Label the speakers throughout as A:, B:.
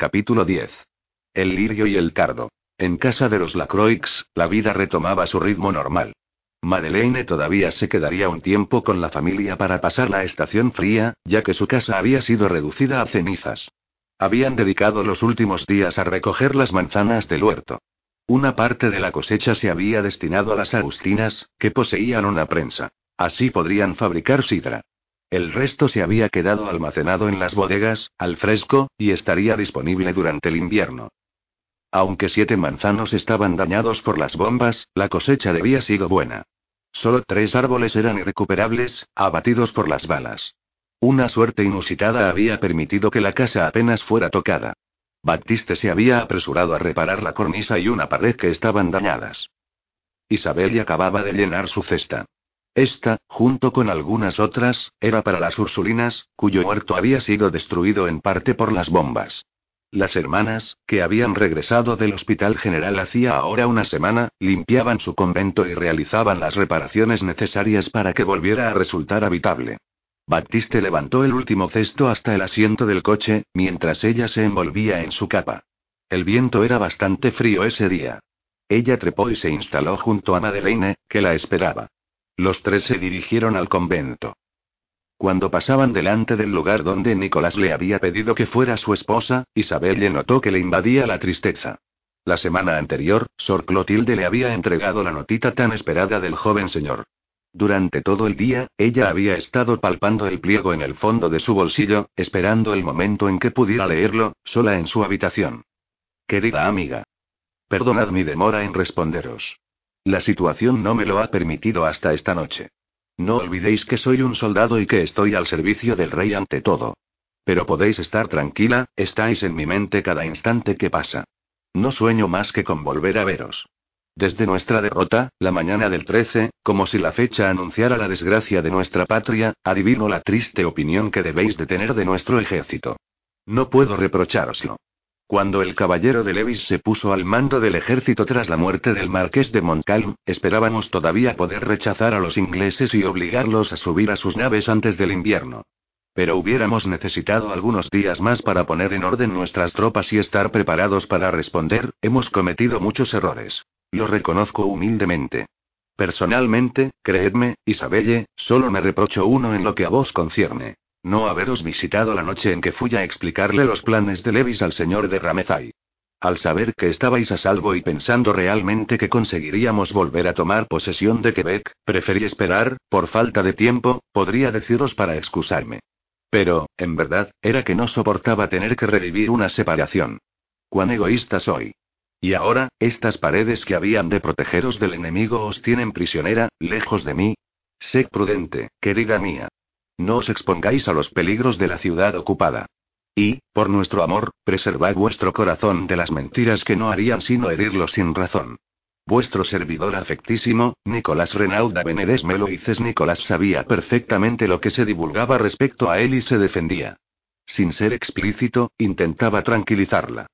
A: Capítulo 10. El lirio y el cardo. En casa de los Lacroix, la vida retomaba su ritmo normal. Madeleine todavía se quedaría un tiempo con la familia para pasar la estación fría, ya que su casa había sido reducida a cenizas. Habían dedicado los últimos días a recoger las manzanas del huerto. Una parte de la cosecha se había destinado a las agustinas, que poseían una prensa. Así podrían fabricar sidra. El resto se había quedado almacenado en las bodegas, al fresco, y estaría disponible durante el invierno. Aunque siete manzanos estaban dañados por las bombas, la cosecha debía sido buena. Solo tres árboles eran irrecuperables, abatidos por las balas. Una suerte inusitada había permitido que la casa apenas fuera tocada. Baptiste se había apresurado a reparar la cornisa y una pared que estaban dañadas. Isabel acababa de llenar su cesta. Esta, junto con algunas otras, era para las Ursulinas, cuyo huerto había sido destruido en parte por las bombas. Las hermanas, que habían regresado del Hospital General hacía ahora una semana, limpiaban su convento y realizaban las reparaciones necesarias para que volviera a resultar habitable. Baptiste levantó el último cesto hasta el asiento del coche, mientras ella se envolvía en su capa. El viento era bastante frío ese día. Ella trepó y se instaló junto a Madeleine, que la esperaba. Los tres se dirigieron al convento. Cuando pasaban delante del lugar donde Nicolás le había pedido que fuera su esposa, Isabel le notó que le invadía la tristeza. La semana anterior, Sor Clotilde le había entregado la notita tan esperada del joven señor. Durante todo el día, ella había estado palpando el pliego en el fondo de su bolsillo, esperando el momento en que pudiera leerlo, sola en su habitación. Querida amiga. Perdonad mi demora en responderos. La situación no me lo ha permitido hasta esta noche. No olvidéis que soy un soldado y que estoy al servicio del rey ante todo. Pero podéis estar tranquila, estáis en mi mente cada instante que pasa. No sueño más que con volver a veros. Desde nuestra derrota, la mañana del 13, como si la fecha anunciara la desgracia de nuestra patria, adivino la triste opinión que debéis de tener de nuestro ejército. No puedo reprocharoslo. Cuando el caballero de Levis se puso al mando del ejército tras la muerte del marqués de Montcalm, esperábamos todavía poder rechazar a los ingleses y obligarlos a subir a sus naves antes del invierno. Pero hubiéramos necesitado algunos días más para poner en orden nuestras tropas y estar preparados para responder, hemos cometido muchos errores. Lo reconozco humildemente. Personalmente, creedme, Isabelle, solo me reprocho uno en lo que a vos concierne. No haberos visitado la noche en que fui a explicarle los planes de Levis al señor de Ramezay. Al saber que estabais a salvo y pensando realmente que conseguiríamos volver a tomar posesión de Quebec, preferí esperar, por falta de tiempo, podría deciros para excusarme. Pero, en verdad, era que no soportaba tener que revivir una separación. Cuán egoísta soy. Y ahora, estas paredes que habían de protegeros del enemigo os tienen prisionera, lejos de mí. Sé prudente, querida mía. No os expongáis a los peligros de la ciudad ocupada. Y, por nuestro amor, preservad vuestro corazón de las mentiras que no harían sino herirlo sin razón. Vuestro servidor afectísimo, Nicolás Renauda Benedes Meloices Nicolás sabía perfectamente lo que se divulgaba respecto a él y se defendía. Sin ser explícito, intentaba tranquilizarla.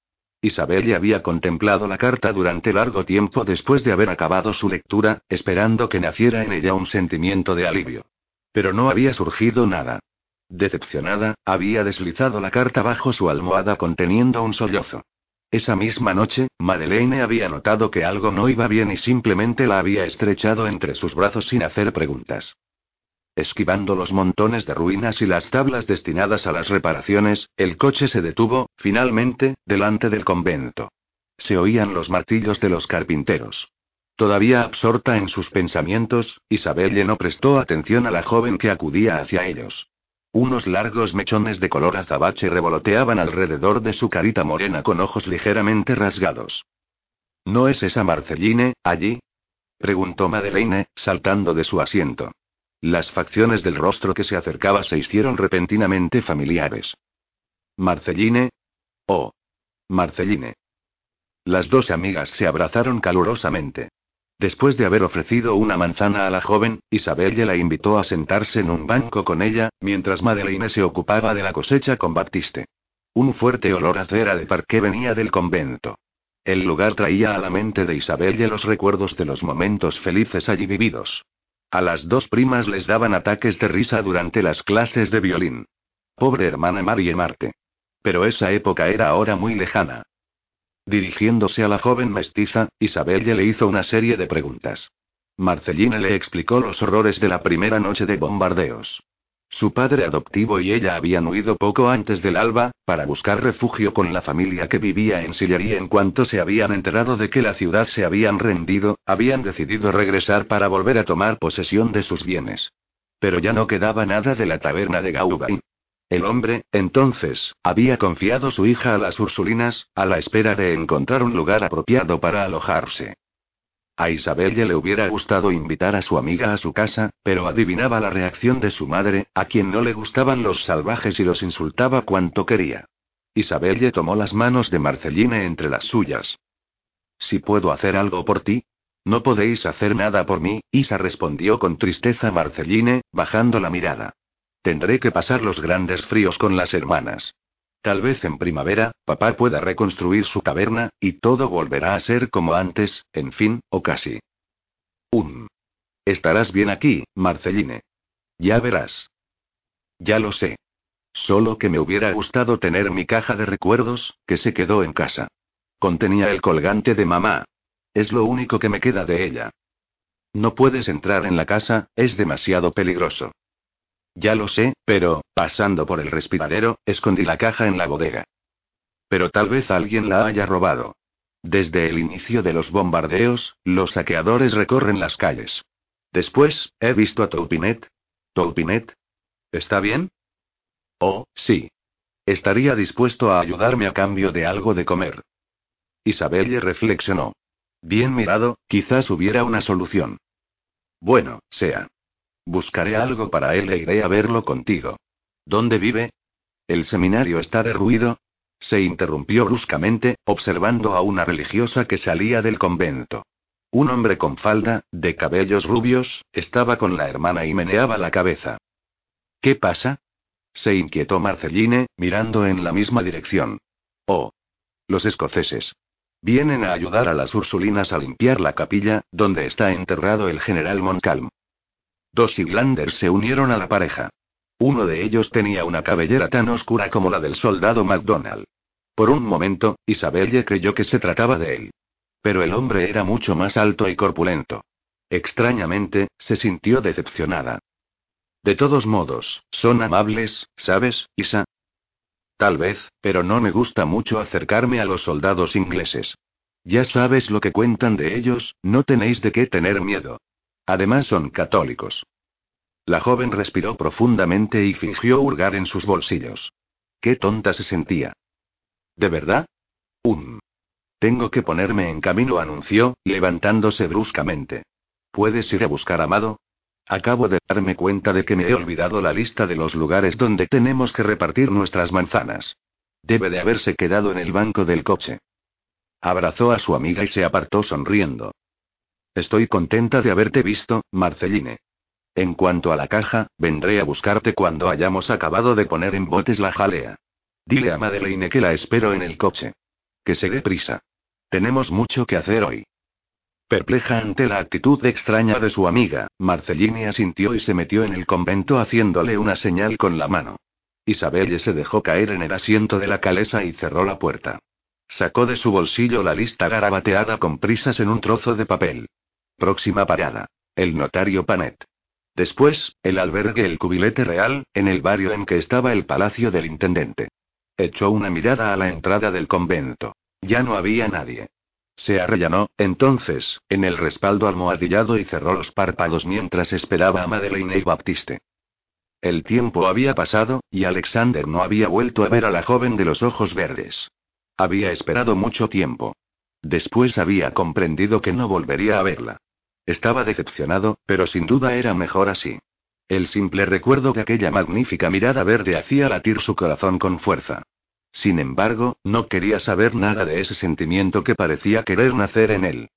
A: Isabel ya había contemplado la carta durante largo tiempo después de haber acabado su lectura, esperando que naciera en ella un sentimiento de alivio. Pero no había surgido nada. Decepcionada, había deslizado la carta bajo su almohada conteniendo un sollozo. Esa misma noche, Madeleine había notado que algo no iba bien y simplemente la había estrechado entre sus brazos sin hacer preguntas. Esquivando los montones de ruinas y las tablas destinadas a las reparaciones, el coche se detuvo, finalmente, delante del convento. Se oían los martillos de los carpinteros. Todavía absorta en sus pensamientos, Isabelle no prestó atención a la joven que acudía hacia ellos. Unos largos mechones de color azabache revoloteaban alrededor de su carita morena con ojos ligeramente rasgados. ¿No es esa Marceline, allí? preguntó Madeleine, saltando de su asiento. Las facciones del rostro que se acercaba se hicieron repentinamente familiares. Marceline. Oh. Marceline. Las dos amigas se abrazaron calurosamente. Después de haber ofrecido una manzana a la joven, Isabelle la invitó a sentarse en un banco con ella, mientras Madeleine se ocupaba de la cosecha con Baptiste. Un fuerte olor a cera de parqué venía del convento. El lugar traía a la mente de Isabelle los recuerdos de los momentos felices allí vividos. A las dos primas les daban ataques de risa durante las clases de violín. Pobre hermana Marie Marte. Pero esa época era ahora muy lejana. Dirigiéndose a la joven mestiza, Isabelle le hizo una serie de preguntas. Marceline le explicó los horrores de la primera noche de bombardeos. Su padre adoptivo y ella habían huido poco antes del alba, para buscar refugio con la familia que vivía en Sillery. En cuanto se habían enterado de que la ciudad se habían rendido, habían decidido regresar para volver a tomar posesión de sus bienes. Pero ya no quedaba nada de la taberna de Gauvain. El hombre, entonces, había confiado su hija a las Ursulinas, a la espera de encontrar un lugar apropiado para alojarse. A Isabelle le hubiera gustado invitar a su amiga a su casa, pero adivinaba la reacción de su madre, a quien no le gustaban los salvajes y los insultaba cuanto quería. Isabelle tomó las manos de Marceline entre las suyas. Si puedo hacer algo por ti. No podéis hacer nada por mí, Isa respondió con tristeza Marceline, bajando la mirada. Tendré que pasar los grandes fríos con las hermanas. Tal vez en primavera, papá pueda reconstruir su taberna, y todo volverá a ser como antes, en fin, o casi. Un. Estarás bien aquí, Marceline. Ya verás. Ya lo sé. Solo que me hubiera gustado tener mi caja de recuerdos, que se quedó en casa. Contenía el colgante de mamá. Es lo único que me queda de ella. No puedes entrar en la casa, es demasiado peligroso. Ya lo sé, pero, pasando por el respiradero, escondí la caja en la bodega. Pero tal vez alguien la haya robado. Desde el inicio de los bombardeos, los saqueadores recorren las calles. Después, he visto a Taupinet. ¿Taupinet? ¿Está bien? Oh, sí. Estaría dispuesto a ayudarme a cambio de algo de comer. Isabelle reflexionó. Bien mirado, quizás hubiera una solución. Bueno, sea. Buscaré algo para él e iré a verlo contigo. ¿Dónde vive? ¿El seminario está derruido? Se interrumpió bruscamente, observando a una religiosa que salía del convento. Un hombre con falda, de cabellos rubios, estaba con la hermana y meneaba la cabeza. ¿Qué pasa? Se inquietó Marceline, mirando en la misma dirección. Oh. Los escoceses. Vienen a ayudar a las Ursulinas a limpiar la capilla, donde está enterrado el general Montcalm. Dos Higlanders se unieron a la pareja. Uno de ellos tenía una cabellera tan oscura como la del soldado MacDonald. Por un momento, Isabelle creyó que se trataba de él. Pero el hombre era mucho más alto y corpulento. Extrañamente, se sintió decepcionada. De todos modos, son amables, ¿sabes, Isa? Tal vez, pero no me gusta mucho acercarme a los soldados ingleses. Ya sabes lo que cuentan de ellos, no tenéis de qué tener miedo. Además son católicos. La joven respiró profundamente y fingió hurgar en sus bolsillos. Qué tonta se sentía. ¿De verdad? Um. Tengo que ponerme en camino, anunció, levantándose bruscamente. ¿Puedes ir a buscar a Amado? Acabo de darme cuenta de que me he olvidado la lista de los lugares donde tenemos que repartir nuestras manzanas. Debe de haberse quedado en el banco del coche. Abrazó a su amiga y se apartó sonriendo. Estoy contenta de haberte visto, Marceline. En cuanto a la caja, vendré a buscarte cuando hayamos acabado de poner en botes la jalea. Dile a Madeleine que la espero en el coche. Que se dé prisa. Tenemos mucho que hacer hoy. Perpleja ante la actitud extraña de su amiga, Marceline asintió y se metió en el convento haciéndole una señal con la mano. Isabelle se dejó caer en el asiento de la calesa y cerró la puerta. Sacó de su bolsillo la lista garabateada con prisas en un trozo de papel. Próxima parada. El notario Panet. Después, el albergue El Cubilete Real, en el barrio en que estaba el palacio del intendente. Echó una mirada a la entrada del convento. Ya no había nadie. Se arrellanó, entonces, en el respaldo almohadillado y cerró los párpados mientras esperaba a Madeleine y Baptiste. El tiempo había pasado, y Alexander no había vuelto a ver a la joven de los ojos verdes. Había esperado mucho tiempo. Después había comprendido que no volvería a verla. Estaba decepcionado, pero sin duda era mejor así. El simple recuerdo de aquella magnífica mirada verde hacía latir su corazón con fuerza. Sin embargo, no quería saber nada de ese sentimiento que parecía querer nacer en él.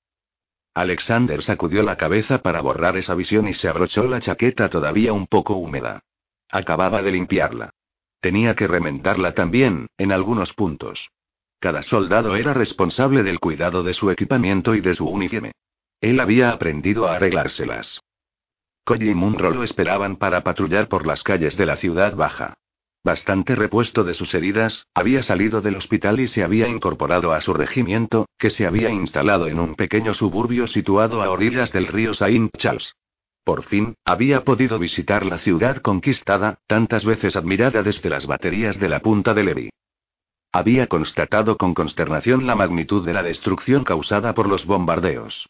A: Alexander sacudió la cabeza para borrar esa visión y se abrochó la chaqueta todavía un poco húmeda. Acababa de limpiarla. Tenía que remendarla también, en algunos puntos. Cada soldado era responsable del cuidado de su equipamiento y de su uniforme. Él había aprendido a arreglárselas. Collie y Munro lo esperaban para patrullar por las calles de la ciudad baja. bastante repuesto de sus heridas, había salido del hospital y se había incorporado a su regimiento, que se había instalado en un pequeño suburbio situado a orillas del río Saint Charles. Por fin, había podido visitar la ciudad conquistada, tantas veces admirada desde las baterías de la punta de Levy. Había constatado con consternación la magnitud de la destrucción causada por los bombardeos.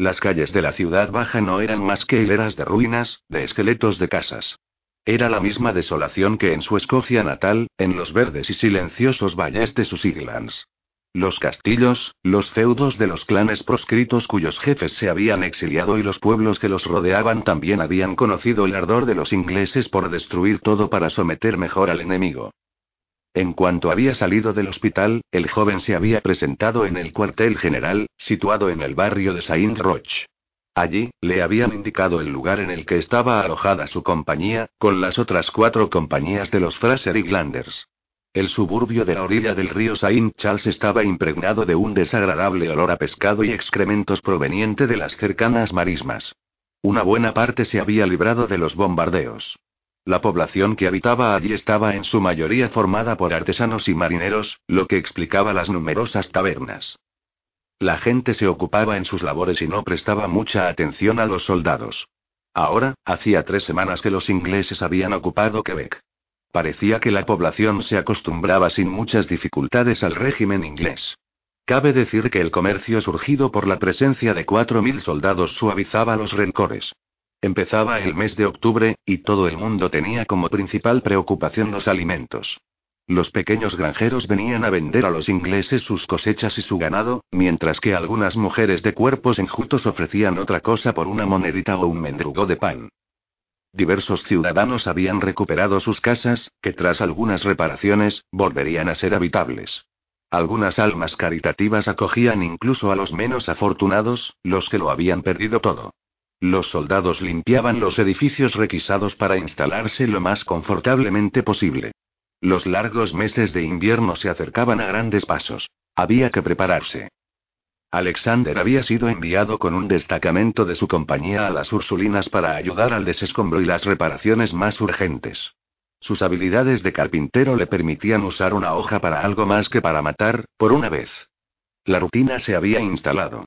A: Las calles de la ciudad baja no eran más que hileras de ruinas, de esqueletos de casas. Era la misma desolación que en su Escocia natal, en los verdes y silenciosos valles de sus Islands. Los castillos, los feudos de los clanes proscritos cuyos jefes se habían exiliado y los pueblos que los rodeaban también habían conocido el ardor de los ingleses por destruir todo para someter mejor al enemigo. En cuanto había salido del hospital, el joven se había presentado en el cuartel general, situado en el barrio de Saint Roch. Allí, le habían indicado el lugar en el que estaba alojada su compañía, con las otras cuatro compañías de los Fraser Islanders. El suburbio de la orilla del río Saint Charles estaba impregnado de un desagradable olor a pescado y excrementos proveniente de las cercanas marismas. Una buena parte se había librado de los bombardeos. La población que habitaba allí estaba en su mayoría formada por artesanos y marineros, lo que explicaba las numerosas tabernas. La gente se ocupaba en sus labores y no prestaba mucha atención a los soldados. Ahora, hacía tres semanas que los ingleses habían ocupado Quebec. Parecía que la población se acostumbraba sin muchas dificultades al régimen inglés. Cabe decir que el comercio surgido por la presencia de 4.000 soldados suavizaba los rencores. Empezaba el mes de octubre, y todo el mundo tenía como principal preocupación los alimentos. Los pequeños granjeros venían a vender a los ingleses sus cosechas y su ganado, mientras que algunas mujeres de cuerpos enjutos ofrecían otra cosa por una monedita o un mendrugo de pan. Diversos ciudadanos habían recuperado sus casas, que tras algunas reparaciones, volverían a ser habitables. Algunas almas caritativas acogían incluso a los menos afortunados, los que lo habían perdido todo. Los soldados limpiaban los edificios requisados para instalarse lo más confortablemente posible. Los largos meses de invierno se acercaban a grandes pasos. Había que prepararse. Alexander había sido enviado con un destacamento de su compañía a las Ursulinas para ayudar al desescombro y las reparaciones más urgentes. Sus habilidades de carpintero le permitían usar una hoja para algo más que para matar, por una vez. La rutina se había instalado.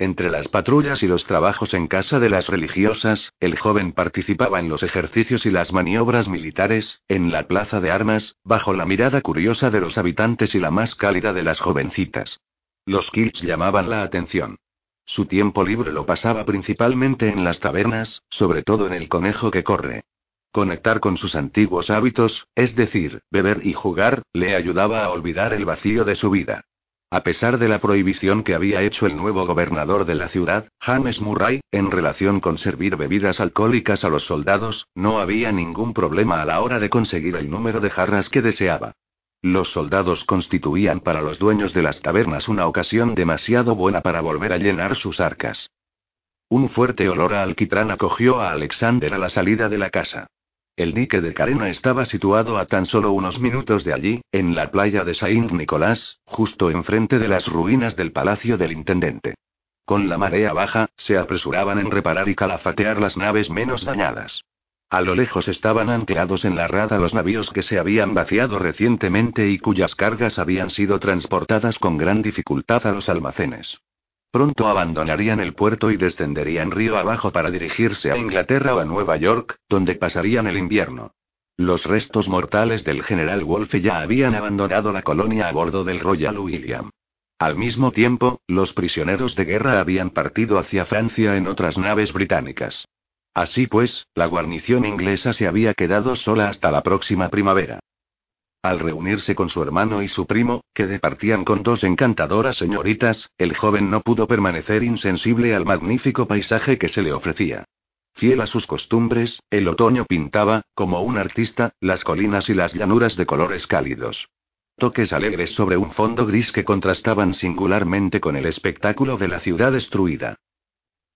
A: Entre las patrullas y los trabajos en casa de las religiosas, el joven participaba en los ejercicios y las maniobras militares, en la plaza de armas, bajo la mirada curiosa de los habitantes y la más cálida de las jovencitas. Los kills llamaban la atención. Su tiempo libre lo pasaba principalmente en las tabernas, sobre todo en el conejo que corre. Conectar con sus antiguos hábitos, es decir, beber y jugar, le ayudaba a olvidar el vacío de su vida. A pesar de la prohibición que había hecho el nuevo gobernador de la ciudad, James Murray, en relación con servir bebidas alcohólicas a los soldados, no había ningún problema a la hora de conseguir el número de jarras que deseaba. Los soldados constituían para los dueños de las tabernas una ocasión demasiado buena para volver a llenar sus arcas. Un fuerte olor a alquitrán acogió a Alexander a la salida de la casa. El dique de Carena estaba situado a tan solo unos minutos de allí, en la playa de Saint Nicolás, justo enfrente de las ruinas del palacio del intendente. Con la marea baja, se apresuraban en reparar y calafatear las naves menos dañadas. A lo lejos estaban anclados en la rada los navíos que se habían vaciado recientemente y cuyas cargas habían sido transportadas con gran dificultad a los almacenes. Pronto abandonarían el puerto y descenderían río abajo para dirigirse a Inglaterra o a Nueva York, donde pasarían el invierno. Los restos mortales del general Wolfe ya habían abandonado la colonia a bordo del Royal William. Al mismo tiempo, los prisioneros de guerra habían partido hacia Francia en otras naves británicas. Así pues, la guarnición inglesa se había quedado sola hasta la próxima primavera. Al reunirse con su hermano y su primo, que departían con dos encantadoras señoritas, el joven no pudo permanecer insensible al magnífico paisaje que se le ofrecía. Fiel a sus costumbres, el otoño pintaba, como un artista, las colinas y las llanuras de colores cálidos. Toques alegres sobre un fondo gris que contrastaban singularmente con el espectáculo de la ciudad destruida.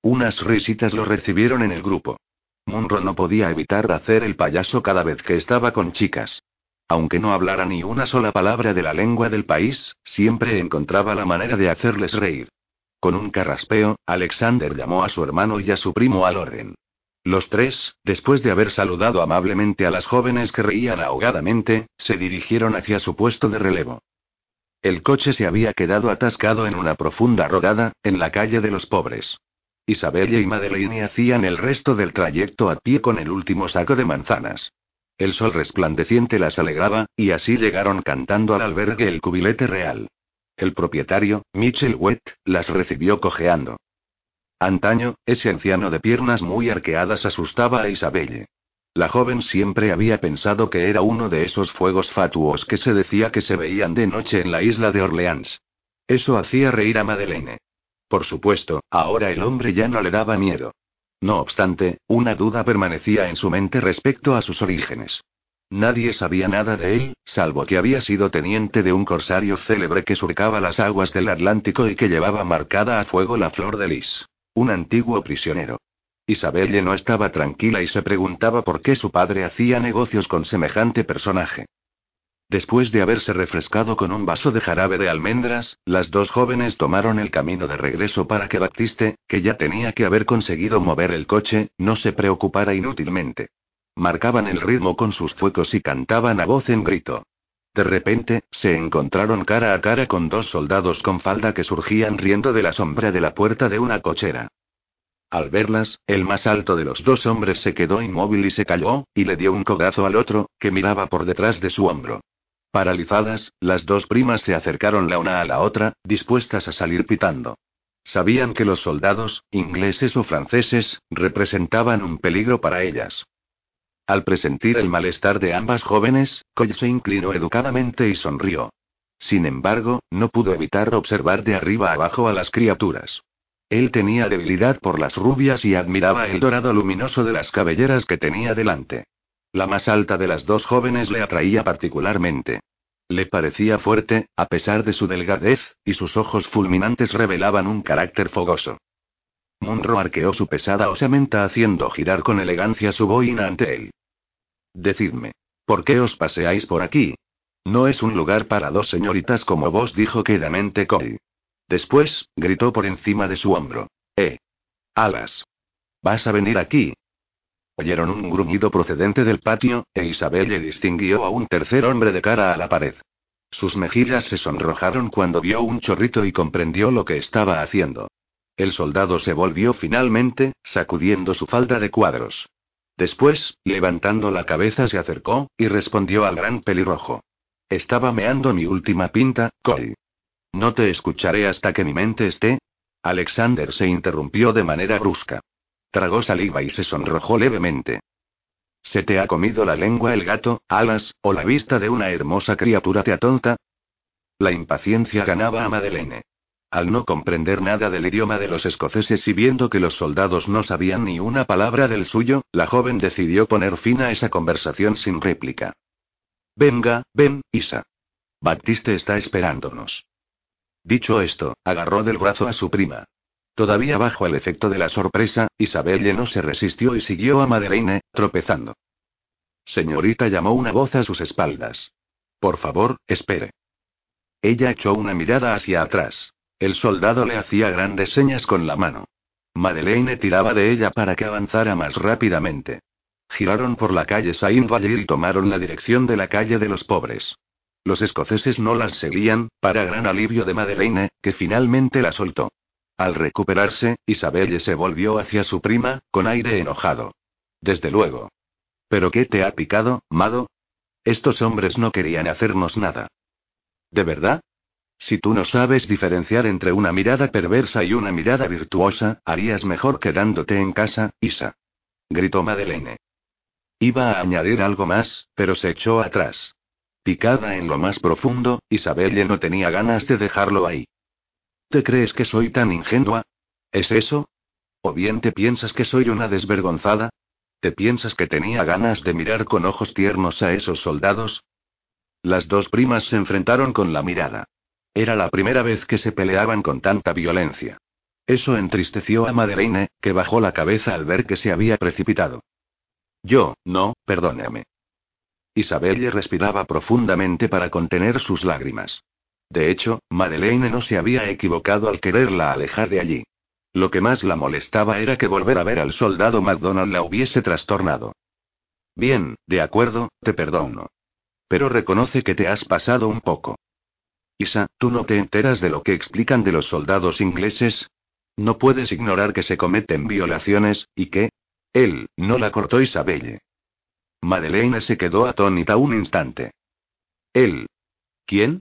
A: Unas risitas lo recibieron en el grupo. Munro no podía evitar hacer el payaso cada vez que estaba con chicas. Aunque no hablara ni una sola palabra de la lengua del país, siempre encontraba la manera de hacerles reír. Con un carraspeo, Alexander llamó a su hermano y a su primo al orden. Los tres, después de haber saludado amablemente a las jóvenes que reían ahogadamente, se dirigieron hacia su puesto de relevo. El coche se había quedado atascado en una profunda rodada, en la calle de los pobres. Isabella y Madeleine hacían el resto del trayecto a pie con el último saco de manzanas. El sol resplandeciente las alegraba, y así llegaron cantando al albergue El Cubilete Real. El propietario, Mitchell Wett, las recibió cojeando. Antaño, ese anciano de piernas muy arqueadas asustaba a Isabelle. La joven siempre había pensado que era uno de esos fuegos fatuos que se decía que se veían de noche en la isla de Orleans. Eso hacía reír a Madeleine. Por supuesto, ahora el hombre ya no le daba miedo. No obstante, una duda permanecía en su mente respecto a sus orígenes. Nadie sabía nada de él, salvo que había sido teniente de un corsario célebre que surcaba las aguas del Atlántico y que llevaba marcada a fuego la flor de lis. Un antiguo prisionero. Isabelle no estaba tranquila y se preguntaba por qué su padre hacía negocios con semejante personaje. Después de haberse refrescado con un vaso de jarabe de almendras, las dos jóvenes tomaron el camino de regreso para que Baptiste, que ya tenía que haber conseguido mover el coche, no se preocupara inútilmente. Marcaban el ritmo con sus fuecos y cantaban a voz en grito. De repente, se encontraron cara a cara con dos soldados con falda que surgían riendo de la sombra de la puerta de una cochera. Al verlas, el más alto de los dos hombres se quedó inmóvil y se calló, y le dio un codazo al otro, que miraba por detrás de su hombro. Paralizadas, las dos primas se acercaron la una a la otra, dispuestas a salir pitando. Sabían que los soldados, ingleses o franceses, representaban un peligro para ellas. Al presentir el malestar de ambas jóvenes, Coy se inclinó educadamente y sonrió. Sin embargo, no pudo evitar observar de arriba abajo a las criaturas. Él tenía debilidad por las rubias y admiraba el dorado luminoso de las cabelleras que tenía delante. La más alta de las dos jóvenes le atraía particularmente. Le parecía fuerte, a pesar de su delgadez, y sus ojos fulminantes revelaban un carácter fogoso. Munro arqueó su pesada osamenta haciendo girar con elegancia su boina ante él. Decidme. ¿Por qué os paseáis por aquí? No es un lugar para dos señoritas como vos, dijo quedamente Coy. Después, gritó por encima de su hombro. ¡Eh! ¡Alas! ¿Vas a venir aquí? Oyeron un gruñido procedente del patio, e Isabel le distinguió a un tercer hombre de cara a la pared. Sus mejillas se sonrojaron cuando vio un chorrito y comprendió lo que estaba haciendo. El soldado se volvió finalmente, sacudiendo su falda de cuadros. Después, levantando la cabeza se acercó, y respondió al gran pelirrojo. Estaba meando mi última pinta, Cole. No te escucharé hasta que mi mente esté. Alexander se interrumpió de manera brusca. Tragó saliva y se sonrojó levemente. ¿Se te ha comido la lengua el gato, alas, o la vista de una hermosa criatura te atonta? La impaciencia ganaba a Madeleine. Al no comprender nada del idioma de los escoceses y viendo que los soldados no sabían ni una palabra del suyo, la joven decidió poner fin a esa conversación sin réplica. Venga, ven, Isa. Baptiste está esperándonos. Dicho esto, agarró del brazo a su prima. Todavía bajo el efecto de la sorpresa, Isabelle no se resistió y siguió a Madeleine, tropezando. Señorita llamó una voz a sus espaldas. Por favor, espere. Ella echó una mirada hacia atrás. El soldado le hacía grandes señas con la mano. Madeleine tiraba de ella para que avanzara más rápidamente. Giraron por la calle Saint-Vallier y tomaron la dirección de la calle de los pobres. Los escoceses no las seguían, para gran alivio de Madeleine, que finalmente la soltó. Al recuperarse, Isabelle se volvió hacia su prima, con aire enojado. Desde luego. ¿Pero qué te ha picado, Mado? Estos hombres no querían hacernos nada. ¿De verdad? Si tú no sabes diferenciar entre una mirada perversa y una mirada virtuosa, harías mejor quedándote en casa, Isa. Gritó Madeleine. Iba a añadir algo más, pero se echó atrás. Picada en lo más profundo, Isabelle no tenía ganas de dejarlo ahí. ¿Te crees que soy tan ingenua? ¿Es eso? ¿O bien te piensas que soy una desvergonzada? ¿Te piensas que tenía ganas de mirar con ojos tiernos a esos soldados? Las dos primas se enfrentaron con la mirada. Era la primera vez que se peleaban con tanta violencia. Eso entristeció a Madeleine, que bajó la cabeza al ver que se había precipitado. Yo, no, perdóname. Isabelle respiraba profundamente para contener sus lágrimas. De hecho, Madeleine no se había equivocado al quererla alejar de allí. Lo que más la molestaba era que volver a ver al soldado McDonald la hubiese trastornado. Bien, de acuerdo, te perdono. Pero reconoce que te has pasado un poco. Isa, ¿tú no te enteras de lo que explican de los soldados ingleses? No puedes ignorar que se cometen violaciones, y que... Él, no la cortó Isabelle. Madeleine se quedó atónita un instante. Él. ¿Quién?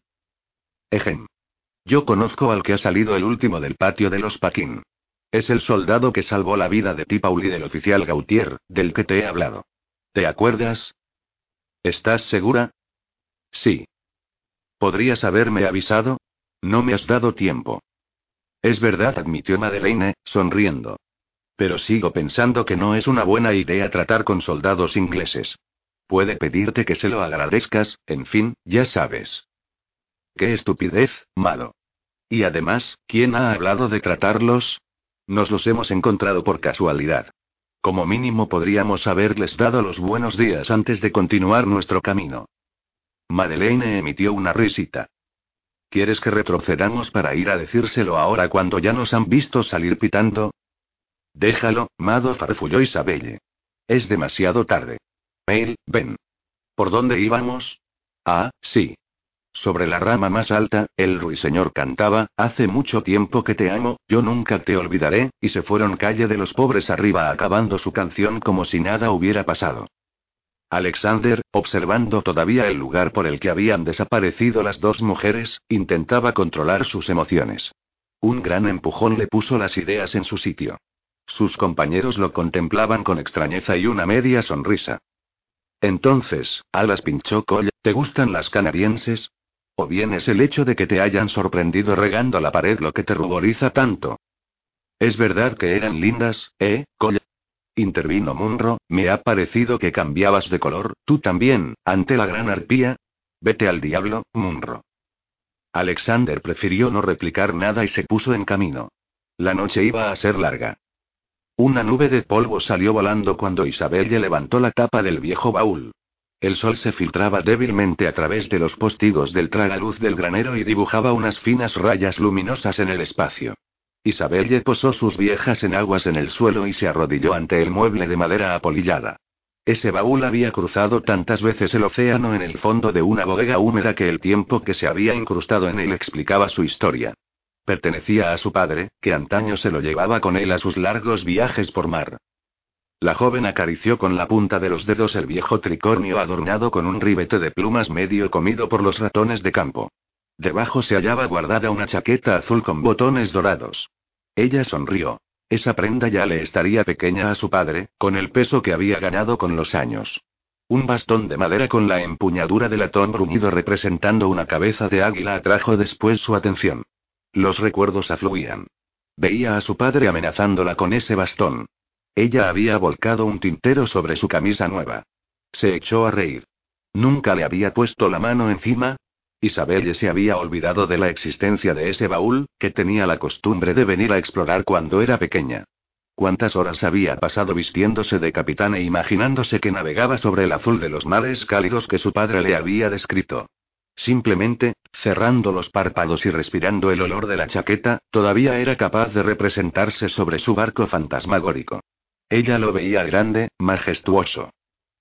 A: Ejem. Yo conozco al que ha salido el último del patio de los Paquín. Es el soldado que salvó la vida de ti, Paul, y del oficial Gautier, del que te he hablado. ¿Te acuerdas? ¿Estás segura? Sí. ¿Podrías haberme avisado? No me has dado tiempo. Es verdad, admitió Madeleine, sonriendo. Pero sigo pensando que no es una buena idea tratar con soldados ingleses. Puede pedirte que se lo agradezcas, en fin, ya sabes. Qué estupidez, Mado. Y además, ¿quién ha hablado de tratarlos? Nos los hemos encontrado por casualidad. Como mínimo podríamos haberles dado los buenos días antes de continuar nuestro camino. Madeleine emitió una risita. ¿Quieres que retrocedamos para ir a decírselo ahora cuando ya nos han visto salir pitando? Déjalo, Mado farfulló Isabelle. Es demasiado tarde. Mail, ven. ¿Por dónde íbamos? Ah, sí. Sobre la rama más alta, el ruiseñor cantaba, Hace mucho tiempo que te amo, yo nunca te olvidaré, y se fueron calle de los pobres arriba acabando su canción como si nada hubiera pasado. Alexander, observando todavía el lugar por el que habían desaparecido las dos mujeres, intentaba controlar sus emociones. Un gran empujón le puso las ideas en su sitio. Sus compañeros lo contemplaban con extrañeza y una media sonrisa. Entonces, Alas pinchó colla, ¿te gustan las canadienses? ¿O bien es el hecho de que te hayan sorprendido regando la pared lo que te ruboriza tanto? Es verdad que eran lindas, ¿eh, Colla? Intervino Munro, me ha parecido que cambiabas de color, tú también, ante la gran arpía. Vete al diablo, Munro. Alexander prefirió no replicar nada y se puso en camino. La noche iba a ser larga. Una nube de polvo salió volando cuando Isabelle levantó la tapa del viejo baúl. El sol se filtraba débilmente a través de los postigos del tragaluz del granero y dibujaba unas finas rayas luminosas en el espacio. Isabelle posó sus viejas enaguas en el suelo y se arrodilló ante el mueble de madera apolillada. Ese baúl había cruzado tantas veces el océano en el fondo de una bodega húmeda que el tiempo que se había incrustado en él explicaba su historia. Pertenecía a su padre, que antaño se lo llevaba con él a sus largos viajes por mar. La joven acarició con la punta de los dedos el viejo tricornio adornado con un ribete de plumas medio comido por los ratones de campo. Debajo se hallaba guardada una chaqueta azul con botones dorados. Ella sonrió. Esa prenda ya le estaría pequeña a su padre, con el peso que había ganado con los años. Un bastón de madera con la empuñadura de latón bruñido representando una cabeza de águila atrajo después su atención. Los recuerdos afluían. Veía a su padre amenazándola con ese bastón. Ella había volcado un tintero sobre su camisa nueva. Se echó a reír. Nunca le había puesto la mano encima. Isabelle se había olvidado de la existencia de ese baúl, que tenía la costumbre de venir a explorar cuando era pequeña. ¿Cuántas horas había pasado vistiéndose de capitán e imaginándose que navegaba sobre el azul de los mares cálidos que su padre le había descrito? Simplemente, cerrando los párpados y respirando el olor de la chaqueta, todavía era capaz de representarse sobre su barco fantasmagórico. Ella lo veía grande, majestuoso.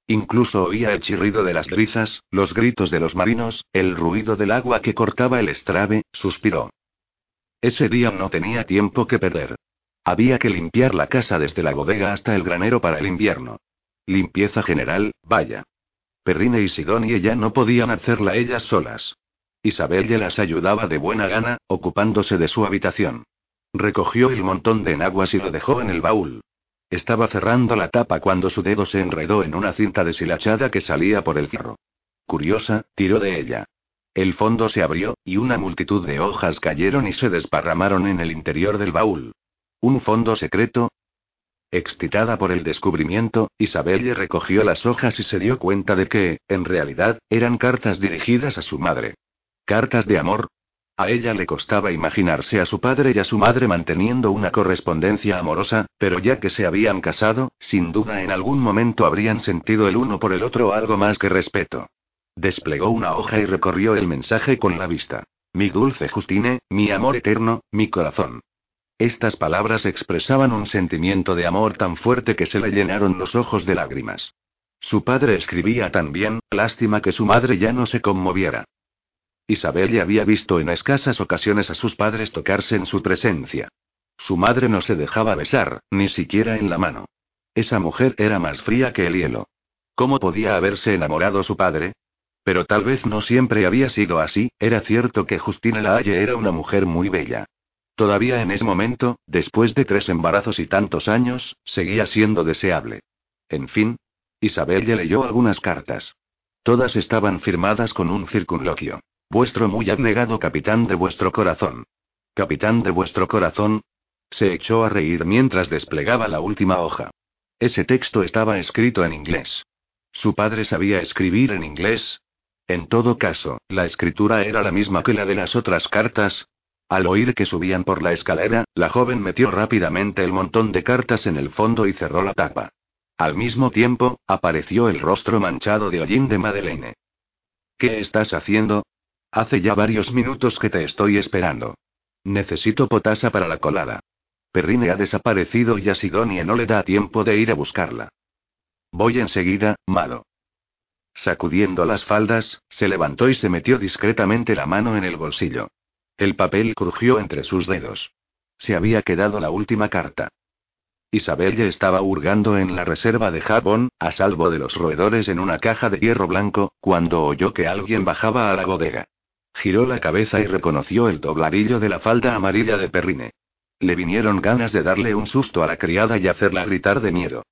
A: Incluso oía el chirrido de las brisas, los gritos de los marinos, el ruido del agua que cortaba el estrave, suspiró. Ese día no tenía tiempo que perder. Había que limpiar la casa desde la bodega hasta el granero para el invierno. Limpieza general, vaya. Perrine y Sidonie ya no podían hacerla ellas solas. Isabelle las ayudaba de buena gana, ocupándose de su habitación. Recogió el montón de enaguas y lo dejó en el baúl. Estaba cerrando la tapa cuando su dedo se enredó en una cinta deshilachada que salía por el fierro. Curiosa, tiró de ella. El fondo se abrió, y una multitud de hojas cayeron y se desparramaron en el interior del baúl. ¿Un fondo secreto? Excitada por el descubrimiento, Isabelle recogió las hojas y se dio cuenta de que, en realidad, eran cartas dirigidas a su madre. Cartas de amor, a ella le costaba imaginarse a su padre y a su madre manteniendo una correspondencia amorosa, pero ya que se habían casado, sin duda en algún momento habrían sentido el uno por el otro algo más que respeto. Desplegó una hoja y recorrió el mensaje con la vista. Mi dulce Justine, mi amor eterno, mi corazón. Estas palabras expresaban un sentimiento de amor tan fuerte que se le llenaron los ojos de lágrimas. Su padre escribía tan bien, lástima que su madre ya no se conmoviera. Isabel ya había visto en escasas ocasiones a sus padres tocarse en su presencia. Su madre no se dejaba besar, ni siquiera en la mano. Esa mujer era más fría que el hielo. ¿Cómo podía haberse enamorado su padre? Pero tal vez no siempre había sido así, era cierto que Justina Lahaye era una mujer muy bella. Todavía en ese momento, después de tres embarazos y tantos años, seguía siendo deseable. En fin, Isabel ya leyó algunas cartas. Todas estaban firmadas con un circunloquio. Vuestro muy abnegado capitán de vuestro corazón. Capitán de vuestro corazón. Se echó a reír mientras desplegaba la última hoja. Ese texto estaba escrito en inglés. ¿Su padre sabía escribir en inglés? En todo caso, la escritura era la misma que la de las otras cartas, al oír que subían por la escalera, la joven metió rápidamente el montón de cartas en el fondo y cerró la tapa. Al mismo tiempo, apareció el rostro manchado de hollín de Madeleine. ¿Qué estás haciendo? Hace ya varios minutos que te estoy esperando. Necesito potasa para la colada. Perrine ha desaparecido y a Sidonia no le da tiempo de ir a buscarla. Voy enseguida, malo. Sacudiendo las faldas, se levantó y se metió discretamente la mano en el bolsillo. El papel crujió entre sus dedos. Se había quedado la última carta. Isabel ya estaba hurgando en la reserva de jabón, a salvo de los roedores en una caja de hierro blanco, cuando oyó que alguien bajaba a la bodega. Giró la cabeza y reconoció el dobladillo de la falda amarilla de Perrine. Le vinieron ganas de darle un susto a la criada y hacerla gritar de miedo.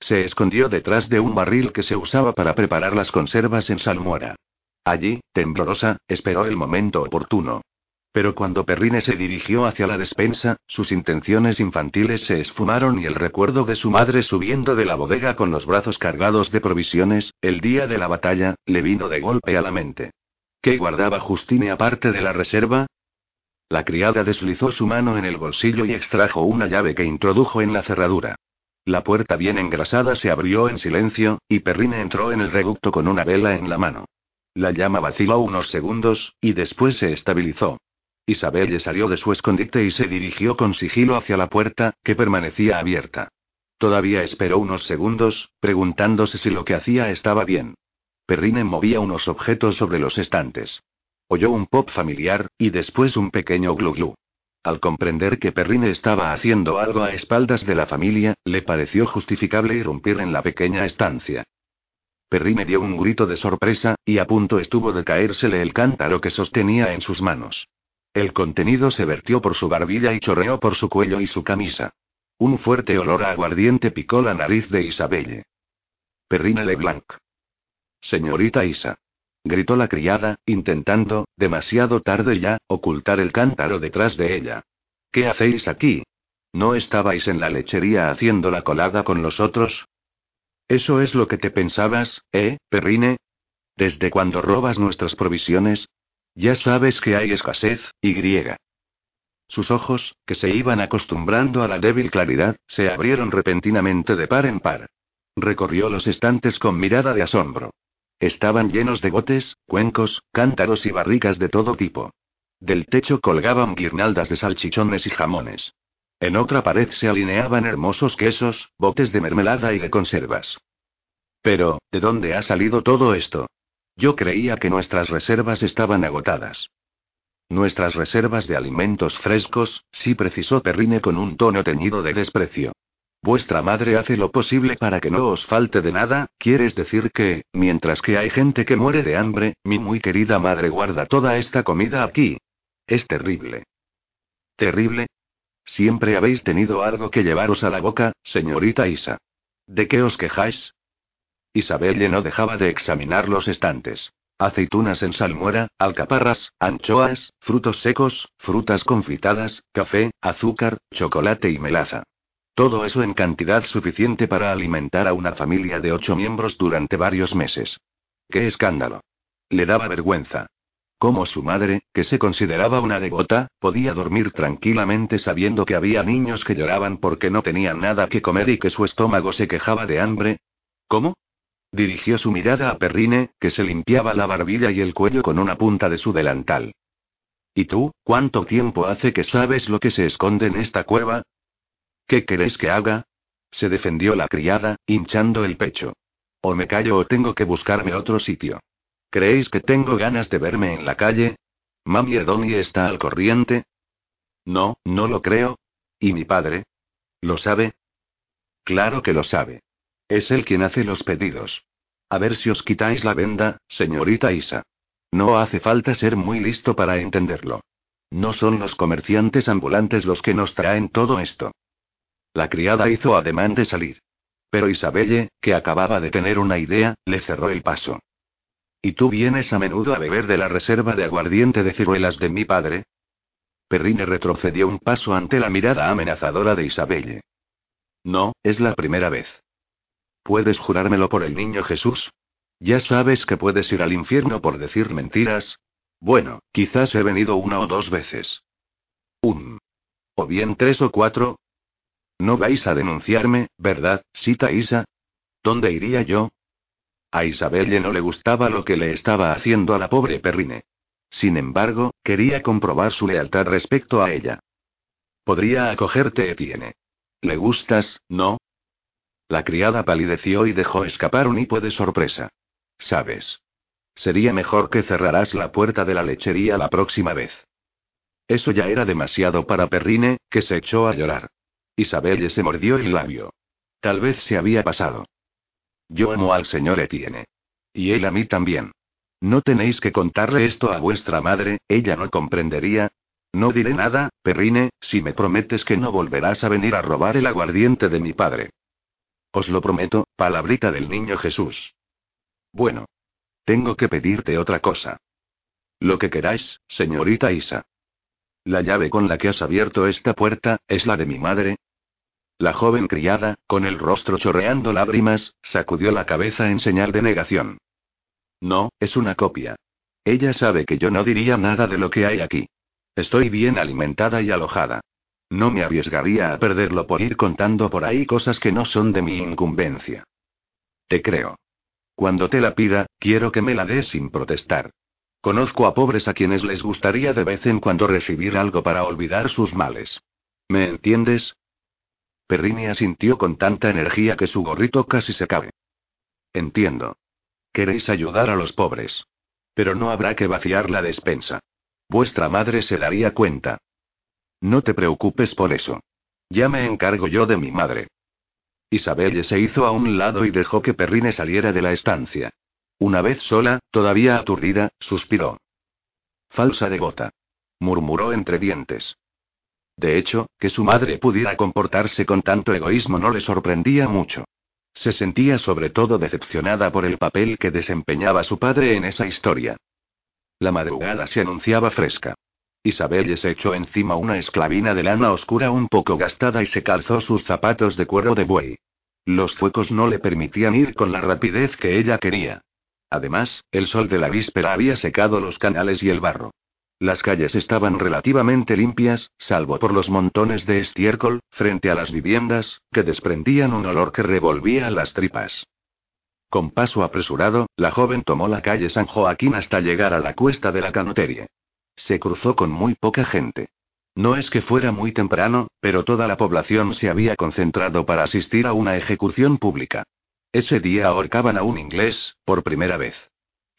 A: Se escondió detrás de un barril que se usaba para preparar las conservas en salmuera. Allí, temblorosa, esperó el momento oportuno. Pero cuando Perrine se dirigió hacia la despensa, sus intenciones infantiles se esfumaron y el recuerdo de su madre subiendo de la bodega con los brazos cargados de provisiones, el día de la batalla, le vino de golpe a la mente. ¿Qué guardaba Justine aparte de la reserva? La criada deslizó su mano en el bolsillo y extrajo una llave que introdujo en la cerradura. La puerta bien engrasada se abrió en silencio, y Perrine entró en el reducto con una vela en la mano. La llama vaciló unos segundos, y después se estabilizó. Isabelle salió de su escondite y se dirigió con sigilo hacia la puerta, que permanecía abierta. Todavía esperó unos segundos, preguntándose si lo que hacía estaba bien. Perrine movía unos objetos sobre los estantes. Oyó un pop familiar, y después un pequeño glu glu. Al comprender que Perrine estaba haciendo algo a espaldas de la familia, le pareció justificable irrumpir en la pequeña estancia. Perrine dio un grito de sorpresa, y a punto estuvo de caérsele el cántaro que sostenía en sus manos. El contenido se vertió por su barbilla y chorreó por su cuello y su camisa. Un fuerte olor a aguardiente picó la nariz de Isabelle. Perrine Leblanc. Señorita Isa. Gritó la criada, intentando, demasiado tarde ya, ocultar el cántaro detrás de ella. ¿Qué hacéis aquí? ¿No estabais en la lechería haciendo la colada con los otros? ¿Eso es lo que te pensabas, eh, Perrine? ¿Desde cuando robas nuestras provisiones? Ya sabes que hay escasez, y griega. Sus ojos, que se iban acostumbrando a la débil claridad, se abrieron repentinamente de par en par. Recorrió los estantes con mirada de asombro. Estaban llenos de botes, cuencos, cántaros y barricas de todo tipo. Del techo colgaban guirnaldas de salchichones y jamones. En otra pared se alineaban hermosos quesos, botes de mermelada y de conservas. Pero, ¿de dónde ha salido todo esto? Yo creía que nuestras reservas estaban agotadas. Nuestras reservas de alimentos frescos, sí precisó Perrine con un tono teñido de desprecio. Vuestra madre hace lo posible para que no os falte de nada, quieres decir que, mientras que hay gente que muere de hambre, mi muy querida madre guarda toda esta comida aquí. Es terrible. ¿Terrible? Siempre habéis tenido algo que llevaros a la boca, señorita Isa. ¿De qué os quejáis? Isabelle no dejaba de examinar los estantes. Aceitunas en salmuera, alcaparras, anchoas, frutos secos, frutas confitadas, café, azúcar, chocolate y melaza. Todo eso en cantidad suficiente para alimentar a una familia de ocho miembros durante varios meses. ¡Qué escándalo! Le daba vergüenza. Como su madre, que se consideraba una devota, podía dormir tranquilamente sabiendo que había niños que lloraban porque no tenían nada que comer y que su estómago se quejaba de hambre. ¿Cómo? Dirigió su mirada a Perrine, que se limpiaba la barbilla y el cuello con una punta de su delantal. ¿Y tú, cuánto tiempo hace que sabes lo que se esconde en esta cueva? ¿Qué queréis que haga? Se defendió la criada, hinchando el pecho. O me callo o tengo que buscarme otro sitio. ¿Creéis que tengo ganas de verme en la calle? ¿Mami Edoni está al corriente? No, no lo creo. ¿Y mi padre? ¿Lo sabe? Claro que lo sabe. Es él quien hace los pedidos. A ver si os quitáis la venda, señorita Isa. No hace falta ser muy listo para entenderlo. No son los comerciantes ambulantes los que nos traen todo esto. La criada hizo ademán de salir. Pero Isabelle, que acababa de tener una idea, le cerró el paso. ¿Y tú vienes a menudo a beber de la reserva de aguardiente de ciruelas de mi padre? Perrine retrocedió un paso ante la mirada amenazadora de Isabelle. No, es la primera vez. ¿Puedes jurármelo por el niño Jesús? Ya sabes que puedes ir al infierno por decir mentiras. Bueno, quizás he venido una o dos veces. Un. O bien tres o cuatro. No vais a denunciarme, ¿verdad, Sita Isa? ¿Dónde iría yo? A Isabelle no le gustaba lo que le estaba haciendo a la pobre Perrine. Sin embargo, quería comprobar su lealtad respecto a ella. Podría acogerte, Etienne. ¿Le gustas, no? La criada palideció y dejó escapar un hipo de sorpresa. ¿Sabes? Sería mejor que cerraras la puerta de la lechería la próxima vez. Eso ya era demasiado para Perrine, que se echó a llorar. Isabelle se mordió el labio. Tal vez se había pasado. Yo amo al señor Etienne. Y él a mí también. No tenéis que contarle esto a vuestra madre, ella no comprendería. No diré nada, Perrine, si me prometes que no volverás a venir a robar el aguardiente de mi padre. Os lo prometo, palabrita del niño Jesús. Bueno. Tengo que pedirte otra cosa. Lo que queráis, señorita Isa. La llave con la que has abierto esta puerta, es la de mi madre. La joven criada, con el rostro chorreando lágrimas, sacudió la cabeza en señal de negación. No, es una copia. Ella sabe que yo no diría nada de lo que hay aquí. Estoy bien alimentada y alojada. No me arriesgaría a perderlo por ir contando por ahí cosas que no son de mi incumbencia. Te creo. Cuando te la pida, quiero que me la des sin protestar. Conozco a pobres a quienes les gustaría de vez en cuando recibir algo para olvidar sus males. ¿Me entiendes? Perrini asintió con tanta energía que su gorrito casi se cabe. Entiendo. Queréis ayudar a los pobres. Pero no habrá que vaciar la despensa. Vuestra madre se daría cuenta. No te preocupes por eso. Ya me encargo yo de mi madre. Isabelle se hizo a un lado y dejó que Perrine saliera de la estancia. Una vez sola, todavía aturdida, suspiró. Falsa devota. murmuró entre dientes. De hecho, que su madre pudiera comportarse con tanto egoísmo no le sorprendía mucho. Se sentía sobre todo decepcionada por el papel que desempeñaba su padre en esa historia. La madrugada se anunciaba fresca. Isabelle se echó encima una esclavina de lana oscura un poco gastada y se calzó sus zapatos de cuero de buey. Los fuecos no le permitían ir con la rapidez que ella quería. Además, el sol de la víspera había secado los canales y el barro. Las calles estaban relativamente limpias, salvo por los montones de estiércol, frente a las viviendas, que desprendían un olor que revolvía las tripas. Con paso apresurado, la joven tomó la calle San Joaquín hasta llegar a la cuesta de la canoterie. Se cruzó con muy poca gente. No es que fuera muy temprano, pero toda la población se había concentrado para asistir a una ejecución pública. Ese día ahorcaban a un inglés, por primera vez.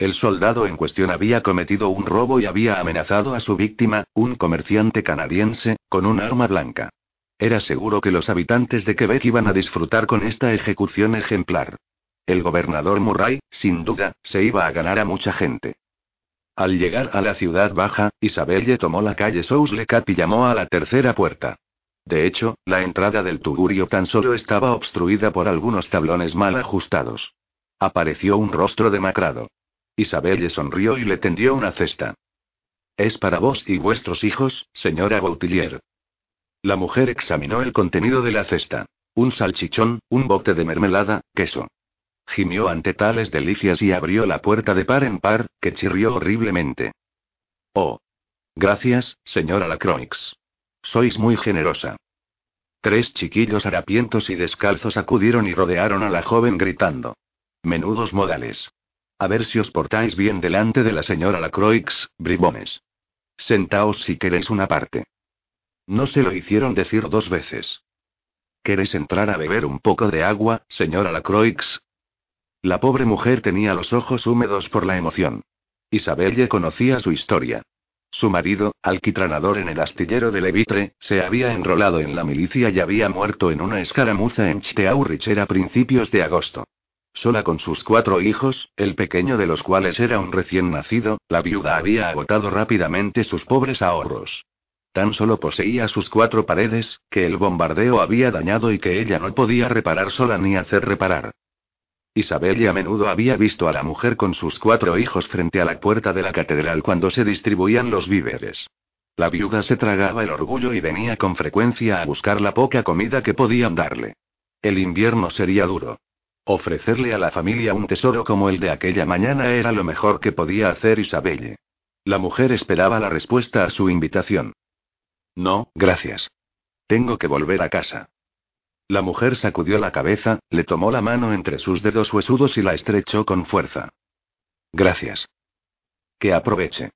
A: El soldado en cuestión había cometido un robo y había amenazado a su víctima, un comerciante canadiense, con un arma blanca. Era seguro que los habitantes de Quebec iban a disfrutar con esta ejecución ejemplar. El gobernador Murray, sin duda, se iba a ganar a mucha gente. Al llegar a la ciudad baja, Isabelle tomó la calle Souslecat y llamó a la tercera puerta. De hecho, la entrada del tugurio tan solo estaba obstruida por algunos tablones mal ajustados. Apareció un rostro demacrado. Isabelle sonrió y le tendió una cesta. Es para vos y vuestros hijos, señora Boutillier. La mujer examinó el contenido de la cesta. Un salchichón, un bote de mermelada, queso. Gimió ante tales delicias y abrió la puerta de par en par, que chirrió horriblemente. Oh. Gracias, señora Lacroix. Sois muy generosa. Tres chiquillos harapientos y descalzos acudieron y rodearon a la joven gritando. Menudos modales. A ver si os portáis bien delante de la señora Lacroix, bribones. Sentaos si queréis una parte. No se lo hicieron decir dos veces. ¿Queréis entrar a beber un poco de agua, señora Lacroix? La pobre mujer tenía los ojos húmedos por la emoción. Isabelle conocía su historia. Su marido, alquitranador en el astillero de Levitre, se había enrolado en la milicia y había muerto en una escaramuza en Chiteaurich a principios de agosto. Sola con sus cuatro hijos, el pequeño de los cuales era un recién nacido, la viuda había agotado rápidamente sus pobres ahorros. Tan solo poseía sus cuatro paredes, que el bombardeo había dañado y que ella no podía reparar sola ni hacer reparar. Isabel a menudo había visto a la mujer con sus cuatro hijos frente a la puerta de la catedral cuando se distribuían los víveres. La viuda se tragaba el orgullo y venía con frecuencia a buscar la poca comida que podían darle. El invierno sería duro. Ofrecerle a la familia un tesoro como el de aquella mañana era lo mejor que podía hacer Isabelle. La mujer esperaba la respuesta a su invitación. No, gracias. Tengo que volver a casa. La mujer sacudió la cabeza, le tomó la mano entre sus dedos huesudos y la estrechó con fuerza. Gracias. Que aproveche.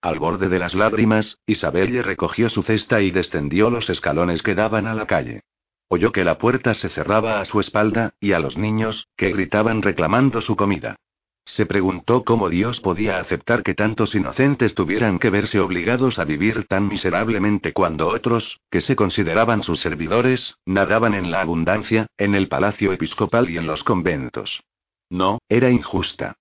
A: Al borde de las lágrimas, Isabelle recogió su cesta y descendió los escalones que daban a la calle. Oyó que la puerta se cerraba a su espalda, y a los niños, que gritaban reclamando su comida. Se preguntó cómo Dios podía aceptar que tantos inocentes tuvieran que verse obligados a vivir tan miserablemente cuando otros, que se consideraban sus servidores, nadaban en la abundancia, en el palacio episcopal y en los conventos. No, era injusta.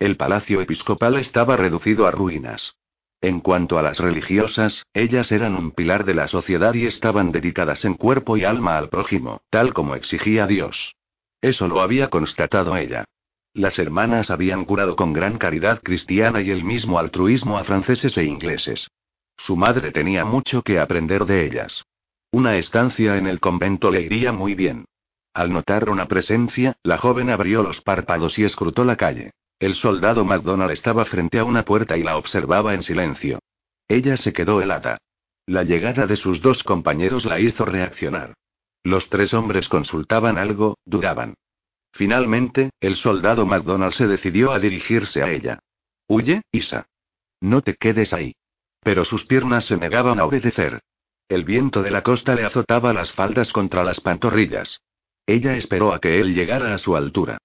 A: El palacio episcopal estaba reducido a ruinas. En cuanto a las religiosas, ellas eran un pilar de la sociedad y estaban dedicadas en cuerpo y alma al prójimo, tal como exigía Dios. Eso lo había constatado ella. Las hermanas habían curado con gran caridad cristiana y el mismo altruismo a franceses e ingleses. Su madre tenía mucho que aprender de ellas. Una estancia en el convento le iría muy bien. Al notar una presencia, la joven abrió los párpados y escrutó la calle. El soldado MacDonald estaba frente a una puerta y la observaba en silencio. Ella se quedó helada. La llegada de sus dos compañeros la hizo reaccionar. Los tres hombres consultaban algo, dudaban. Finalmente, el soldado MacDonald se decidió a dirigirse a ella. Huye, Isa. No te quedes ahí. Pero sus piernas se negaban a obedecer. El viento de la costa le azotaba las faldas contra las pantorrillas. Ella esperó a que él llegara a su altura.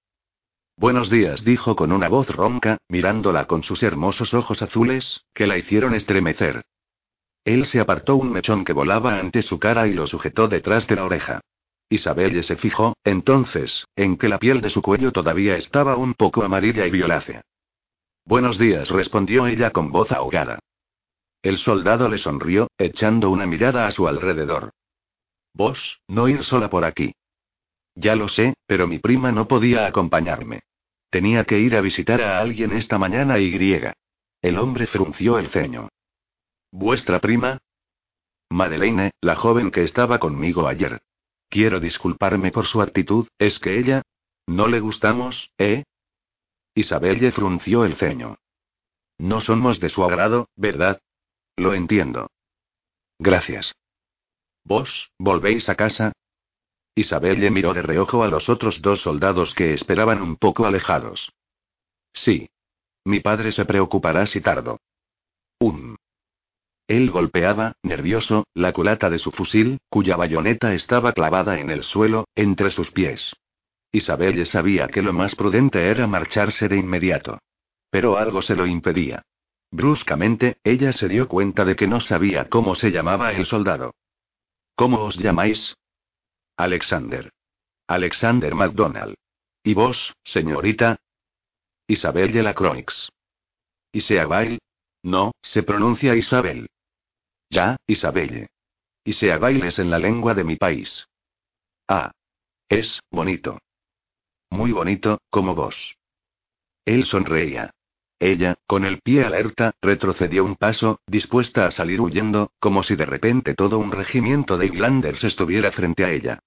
A: Buenos días, dijo con una voz ronca, mirándola con sus hermosos ojos azules, que la hicieron estremecer. Él se apartó un mechón que volaba ante su cara y lo sujetó detrás de la oreja. Isabelle se fijó, entonces, en que la piel de su cuello todavía estaba un poco amarilla y violácea. Buenos días, respondió ella con voz ahogada. El soldado le sonrió, echando una mirada a su alrededor. Vos, no ir sola por aquí. Ya lo sé, pero mi prima no podía acompañarme. Tenía que ir a visitar a alguien esta mañana y griega. El hombre frunció el ceño. ¿Vuestra prima? Madeleine, la joven que estaba conmigo ayer. Quiero disculparme por su actitud, ¿es que ella? ¿No le gustamos, eh? Isabelle frunció el ceño. No somos de su agrado, ¿verdad? Lo entiendo. Gracias. ¿Vos, volvéis a casa? Isabelle miró de reojo a los otros dos soldados que esperaban un poco alejados. Sí. Mi padre se preocupará si tardo. Un. Él golpeaba, nervioso, la culata de su fusil, cuya bayoneta estaba clavada en el suelo, entre sus pies. Isabelle sabía que lo más prudente era marcharse de inmediato. Pero algo se lo impedía. Bruscamente, ella se dio cuenta de que no sabía cómo se llamaba el soldado. ¿Cómo os llamáis? Alexander. Alexander MacDonald. ¿Y vos, señorita? Isabelle Lacroix. Bail? No, se pronuncia Isabel. Ya, Isabelle. Iseabailes en la lengua de mi país. Ah. Es, bonito. Muy bonito, como vos. Él sonreía. Ella, con el pie alerta, retrocedió un paso, dispuesta a salir huyendo, como si de repente todo un regimiento de Highlanders estuviera frente a ella.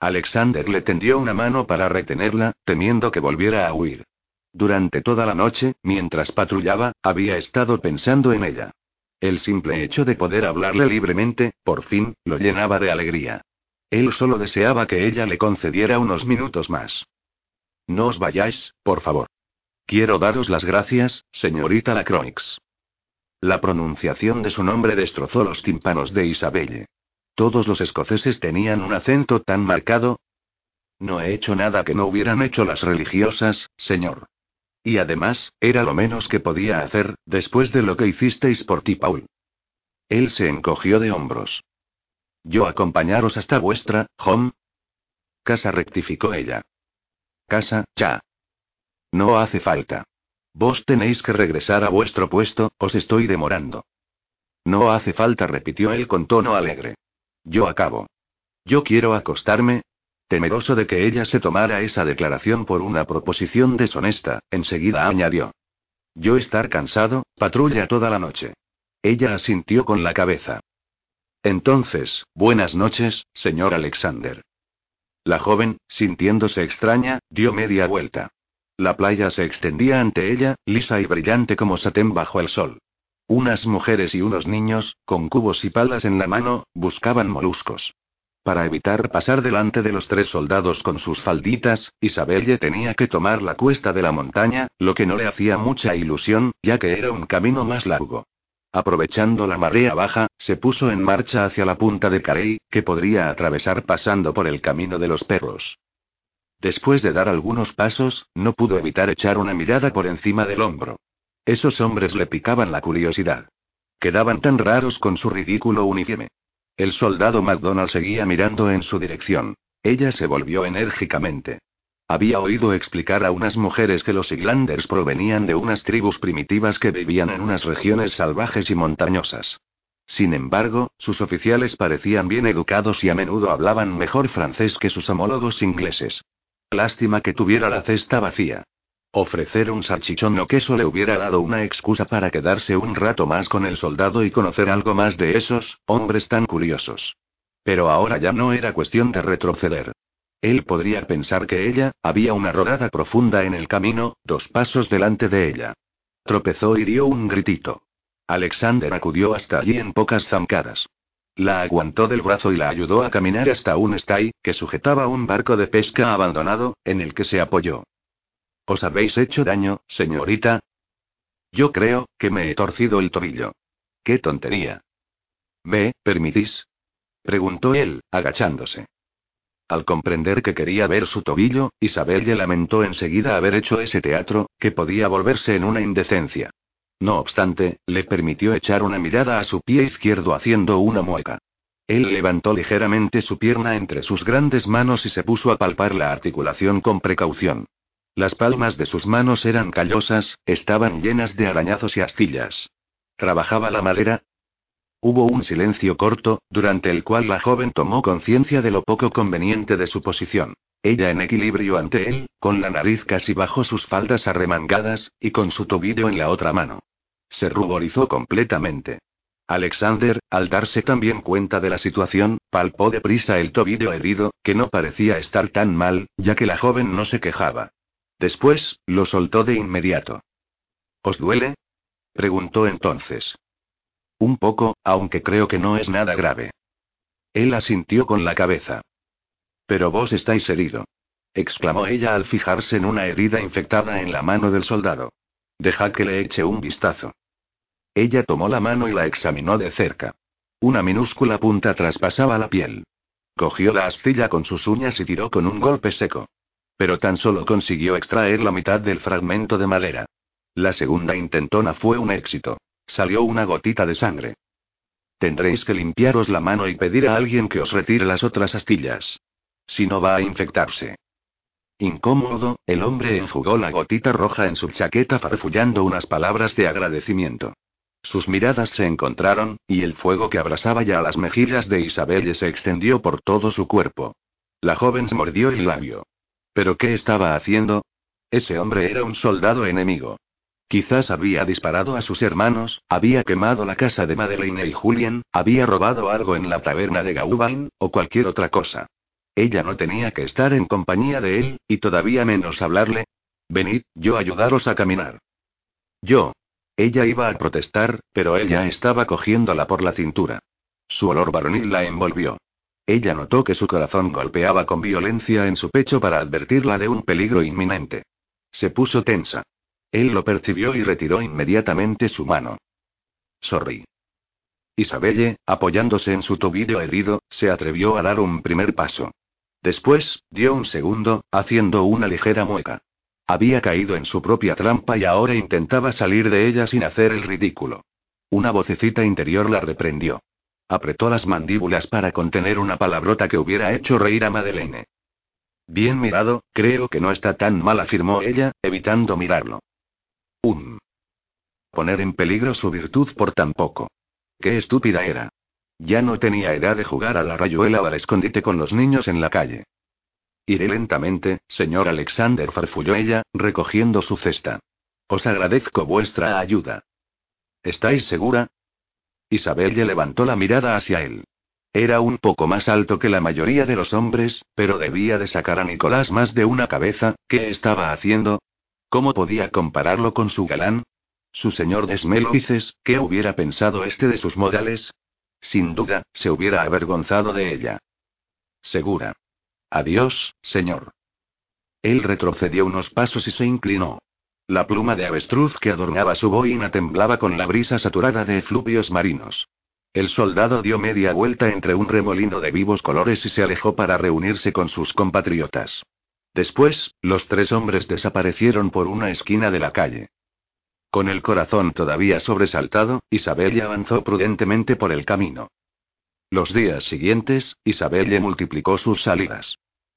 A: Alexander le tendió una mano para retenerla, temiendo que volviera a huir. Durante toda la noche, mientras patrullaba, había estado pensando en ella. El simple hecho de poder hablarle libremente, por fin, lo llenaba de alegría. Él solo deseaba que ella le concediera unos minutos más. No os vayáis, por favor. Quiero daros las gracias, señorita Lacroix. La pronunciación de su nombre destrozó los tímpanos de Isabelle. Todos los escoceses tenían un acento tan marcado. No he hecho nada que no hubieran hecho las religiosas, señor. Y además, era lo menos que podía hacer, después de lo que hicisteis por ti, Paul. Él se encogió de hombros. ¿Yo acompañaros hasta vuestra, home? Casa rectificó ella. Casa, ya. No hace falta. Vos tenéis que regresar a vuestro puesto, os estoy demorando. No hace falta, repitió él con tono alegre. Yo acabo. Yo quiero acostarme. Temeroso de que ella se tomara esa declaración por una proposición deshonesta, enseguida añadió. Yo estar cansado, patrulla toda la noche. Ella asintió con la cabeza. Entonces, buenas noches, señor Alexander. La joven, sintiéndose extraña, dio media vuelta. La playa se extendía ante ella, lisa y brillante como satén bajo el sol. Unas mujeres y unos niños, con cubos y palas en la mano, buscaban moluscos. Para evitar pasar delante de los tres soldados con sus falditas, Isabelle tenía que tomar la cuesta de la montaña, lo que no le hacía mucha ilusión, ya que era un camino más largo. Aprovechando la marea baja, se puso en marcha hacia la punta de Carey, que podría atravesar pasando por el camino de los perros. Después de dar algunos pasos, no pudo evitar echar una mirada por encima del hombro. Esos hombres le picaban la curiosidad. Quedaban tan raros con su ridículo uniforme. El soldado MacDonald seguía mirando en su dirección. Ella se volvió enérgicamente. Había oído explicar a unas mujeres que los Iglanders provenían de unas tribus primitivas que vivían en unas regiones salvajes y montañosas. Sin embargo, sus oficiales parecían bien educados y a menudo hablaban mejor francés que sus homólogos ingleses. Lástima que tuviera la cesta vacía. Ofrecer un salchichón o queso le hubiera dado una excusa para quedarse un rato más con el soldado y conocer algo más de esos hombres tan curiosos. Pero ahora ya no era cuestión de retroceder. Él podría pensar que ella, había una rodada profunda en el camino, dos pasos delante de ella. Tropezó y dio un gritito. Alexander acudió hasta allí en pocas zancadas. La aguantó del brazo y la ayudó a caminar hasta un stay, que sujetaba un barco de pesca abandonado, en el que se apoyó. ¿Os habéis hecho daño, señorita? Yo creo, que me he torcido el tobillo. ¡Qué tontería! ¿Me permitís? preguntó él, agachándose. Al comprender que quería ver su tobillo, Isabel le lamentó enseguida haber hecho ese teatro, que podía volverse en una indecencia. No obstante, le permitió echar una mirada a su pie izquierdo haciendo una mueca. Él levantó ligeramente su pierna entre sus grandes manos y se puso a palpar la articulación con precaución. Las palmas de sus manos eran callosas, estaban llenas de arañazos y astillas. ¿Trabajaba la madera? Hubo un silencio corto, durante el cual la joven tomó conciencia de lo poco conveniente de su posición. Ella en equilibrio ante él, con la nariz casi bajo sus faldas arremangadas, y con su tobillo en la otra mano. Se ruborizó completamente. Alexander, al darse también cuenta de la situación, palpó deprisa el tobillo herido, que no parecía estar tan mal, ya que la joven no se quejaba. Después, lo soltó de inmediato. ¿Os duele? preguntó entonces. Un poco, aunque creo que no es nada grave. Él asintió con la cabeza. Pero vos estáis herido. exclamó ella al fijarse en una herida infectada en la mano del soldado. Deja que le eche un vistazo. Ella tomó la mano y la examinó de cerca. Una minúscula punta traspasaba la piel. Cogió la astilla con sus uñas y tiró con un golpe seco. Pero tan solo consiguió extraer la mitad del fragmento de madera. La segunda intentona fue un éxito. Salió una gotita de sangre. Tendréis que limpiaros la mano y pedir a alguien que os retire las otras astillas. Si no va a infectarse. Incómodo, el hombre enjugó la gotita roja en su chaqueta farfullando unas palabras de agradecimiento. Sus miradas se encontraron, y el fuego que abrasaba ya las mejillas de Isabel se extendió por todo su cuerpo. La joven se mordió el labio. ¿Pero qué estaba haciendo? Ese hombre era un soldado enemigo. Quizás había disparado a sus hermanos, había quemado la casa de Madeleine y Julien, había robado algo en la taberna de Gauvain, o cualquier otra cosa. Ella no tenía que estar en compañía de él, y todavía menos hablarle. Venid, yo ayudaros a caminar. Yo. Ella iba a protestar, pero él ya estaba cogiéndola por la cintura. Su olor varonil la envolvió. Ella notó que su corazón golpeaba con violencia en su pecho para advertirla de un peligro inminente. Se puso tensa. Él lo percibió y retiró inmediatamente su mano. sorry. Isabelle, apoyándose en su tobillo herido, se atrevió a dar un primer paso. Después, dio un segundo, haciendo una ligera mueca. Había caído en su propia trampa y ahora intentaba salir de ella sin hacer el ridículo. Una vocecita interior la reprendió. Apretó las mandíbulas para contener una palabrota que hubiera hecho reír a Madeleine. Bien mirado, creo que no está tan mal, afirmó ella, evitando mirarlo. Un. Poner en peligro su virtud por tan poco. Qué estúpida era. Ya no tenía edad de jugar a la rayuela o al escondite con los niños en la calle. Iré lentamente, señor Alexander, farfulló ella, recogiendo su cesta. Os agradezco vuestra ayuda. ¿Estáis segura? Isabel le levantó la mirada hacia él. Era un poco más alto que la mayoría de los hombres, pero debía de sacar a Nicolás más de una cabeza. ¿Qué estaba haciendo? ¿Cómo podía compararlo con su galán? Su señor Desmeloices, ¿qué hubiera pensado este de sus modales? Sin duda, se hubiera avergonzado de ella. Segura. Adiós, señor. Él retrocedió unos pasos y se inclinó. La pluma de avestruz que adornaba su boina temblaba con la brisa saturada de efluvios marinos. El soldado dio media vuelta entre un remolino de vivos colores y se alejó para reunirse con sus compatriotas. Después, los tres hombres desaparecieron por una esquina de la calle. Con el corazón todavía sobresaltado, Isabelle avanzó prudentemente por el camino. Los días siguientes, Isabelle multiplicó sus salidas.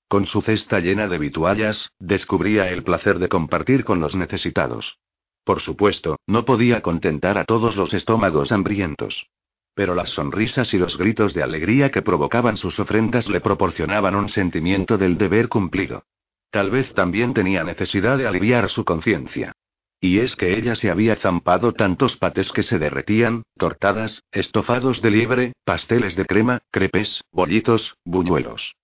A: Con su cesta llena de vituallas, descubría el placer de compartir con los necesitados. Por supuesto, no podía contentar a todos los estómagos hambrientos. Pero las sonrisas y los gritos de alegría que provocaban sus ofrendas le proporcionaban un sentimiento del deber cumplido. Tal vez también tenía necesidad de aliviar su conciencia. Y es que ella se había zampado tantos patés que se derretían, tortadas, estofados de liebre, pasteles de crema, crepes, bollitos, buñuelos.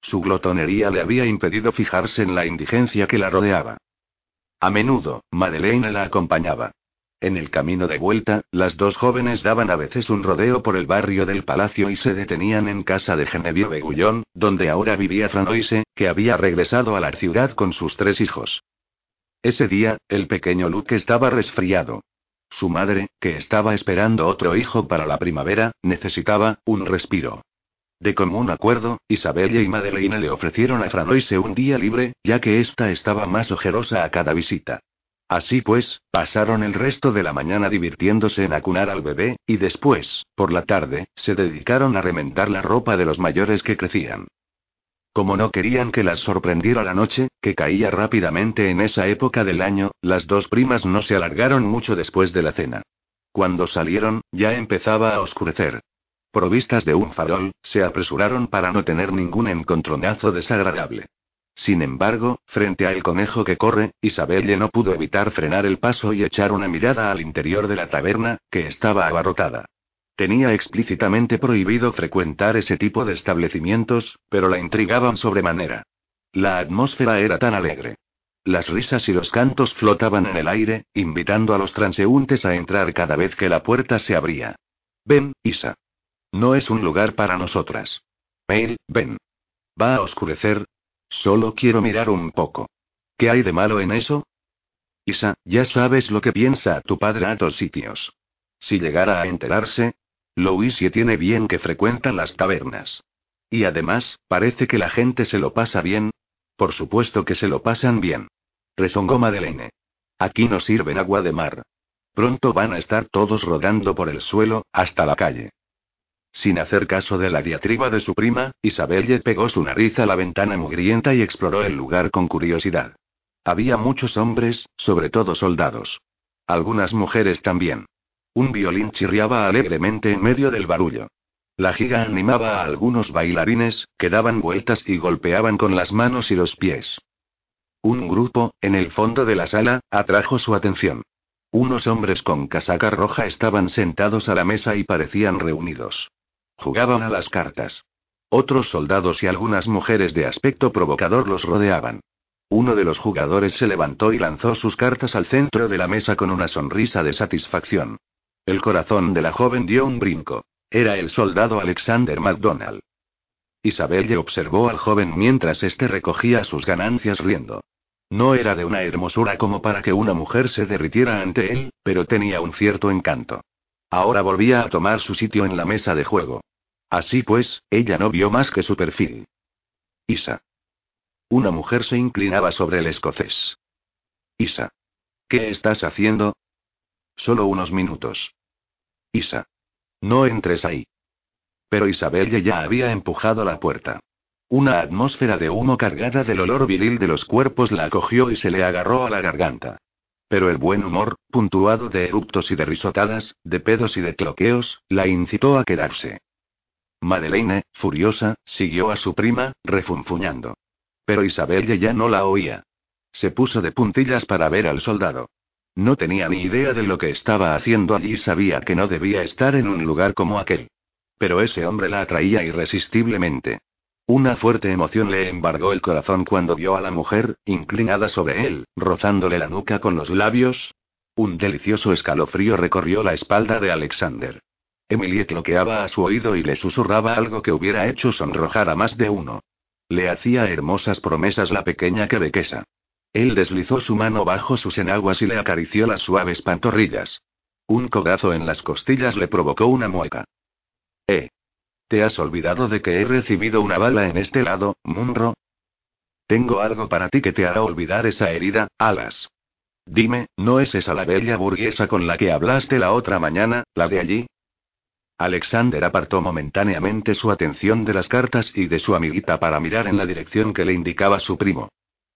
A: Su glotonería le había impedido fijarse en la indigencia que la rodeaba. A menudo, Madeleine la acompañaba. En el camino de vuelta, las dos jóvenes daban a veces un rodeo por el barrio del palacio y se detenían en casa de Genevieve Gullón, donde ahora vivía Franoise, que había regresado a la ciudad con sus tres hijos. Ese día, el pequeño Luke estaba resfriado. Su madre, que estaba esperando otro hijo para la primavera, necesitaba un respiro. De común acuerdo, Isabelle y Madeleine le ofrecieron a Franoise un día libre, ya que ésta estaba más ojerosa a cada visita. Así pues, pasaron el resto de la mañana divirtiéndose en acunar al bebé, y después, por la tarde, se dedicaron a rementar la ropa de los mayores que crecían. Como no querían que las sorprendiera la noche, que caía rápidamente en esa época del año, las dos primas no se alargaron mucho después de la cena. Cuando salieron, ya empezaba a oscurecer. Provistas de un farol, se apresuraron para no tener ningún encontronazo desagradable. Sin embargo, frente al conejo que corre, Isabelle no pudo evitar frenar el paso y echar una mirada al interior de la taberna, que estaba abarrotada. Tenía explícitamente prohibido frecuentar ese tipo de establecimientos, pero la intrigaban sobremanera. La atmósfera era tan alegre. Las risas y los cantos flotaban en el aire, invitando a los transeúntes a entrar cada vez que la puerta se abría. Ven, Isa. No es un lugar para nosotras. Mail, ven. Va a oscurecer, Solo quiero mirar un poco. ¿Qué hay de malo en eso? Isa, ya sabes lo que piensa tu padre a dos sitios. Si llegara a enterarse, Louisie tiene bien que frecuentan las tabernas. Y además, parece que la gente se lo pasa bien. Por supuesto que se lo pasan bien. Rezongó Madeleine. Aquí no sirven agua de mar. Pronto van a estar todos rodando por el suelo, hasta la calle. Sin hacer caso de la diatriba de su prima, Isabelle pegó su nariz a la ventana mugrienta y exploró el lugar con curiosidad. Había muchos hombres, sobre todo soldados. Algunas mujeres también. Un violín chirriaba alegremente en medio del barullo. La giga animaba a algunos bailarines, que daban vueltas y golpeaban con las manos y los pies. Un grupo, en el fondo de la sala, atrajo su atención. Unos hombres con casaca roja estaban sentados a la mesa y parecían reunidos. Jugaban a las cartas. Otros soldados y algunas mujeres de aspecto provocador los rodeaban. Uno de los jugadores se levantó y lanzó sus cartas al centro de la mesa con una sonrisa de satisfacción. El corazón de la joven dio un brinco. Era el soldado Alexander MacDonald. Isabelle observó al joven mientras éste recogía sus ganancias riendo. No era de una hermosura como para que una mujer se derritiera ante él, pero tenía un cierto encanto. Ahora volvía a tomar su sitio en la mesa de juego. Así pues, ella no vio más que su perfil. Isa. Una mujer se inclinaba sobre el escocés. Isa. ¿Qué estás haciendo? Solo unos minutos. Isa. No entres ahí. Pero Isabel ya había empujado la puerta. Una atmósfera de humo cargada del olor viril de los cuerpos la acogió y se le agarró a la garganta. Pero el buen humor, puntuado de eructos y de risotadas, de pedos y de cloqueos, la incitó a quedarse. Madeleine, furiosa, siguió a su prima, refunfuñando. Pero Isabel ya no la oía. Se puso de puntillas para ver al soldado. No tenía ni idea de lo que estaba haciendo allí, sabía que no debía estar en un lugar como aquel. Pero ese hombre la atraía irresistiblemente. Una fuerte emoción le embargó el corazón cuando vio a la mujer, inclinada sobre él, rozándole la nuca con los labios. Un delicioso escalofrío recorrió la espalda de Alexander. Emilie cloqueaba a su oído y le susurraba algo que hubiera hecho sonrojar a más de uno. Le hacía hermosas promesas la pequeña quebequesa. Él deslizó su mano bajo sus enaguas y le acarició las suaves pantorrillas. Un codazo en las costillas le provocó una mueca. ¿Eh? ¿Te has olvidado de que he recibido una bala en este lado, Munro? Tengo algo para ti que te hará olvidar esa herida, Alas. Dime, ¿no es esa la bella burguesa con la que hablaste la otra mañana, la de allí? Alexander apartó momentáneamente su atención de las cartas y de su amiguita para mirar en la dirección que le indicaba su primo.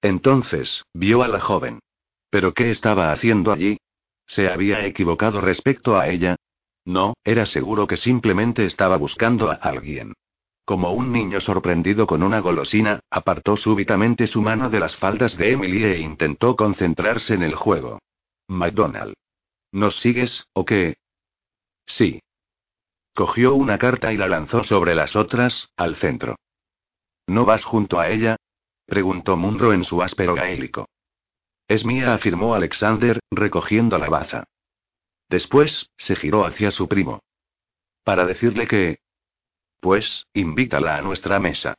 A: Entonces, vio a la joven. ¿Pero qué estaba haciendo allí? ¿Se había equivocado respecto a ella? No, era seguro que simplemente estaba buscando a alguien. Como un niño sorprendido con una golosina, apartó súbitamente su mano de las faldas de Emily e intentó concentrarse en el juego. McDonald. ¿Nos sigues, o qué? Sí. Cogió una carta y la lanzó sobre las otras, al centro. ¿No vas junto a ella? Preguntó Munro en su áspero gaélico. Es mía, afirmó Alexander, recogiendo la baza. Después, se giró hacia su primo. Para decirle que... Pues, invítala a nuestra mesa.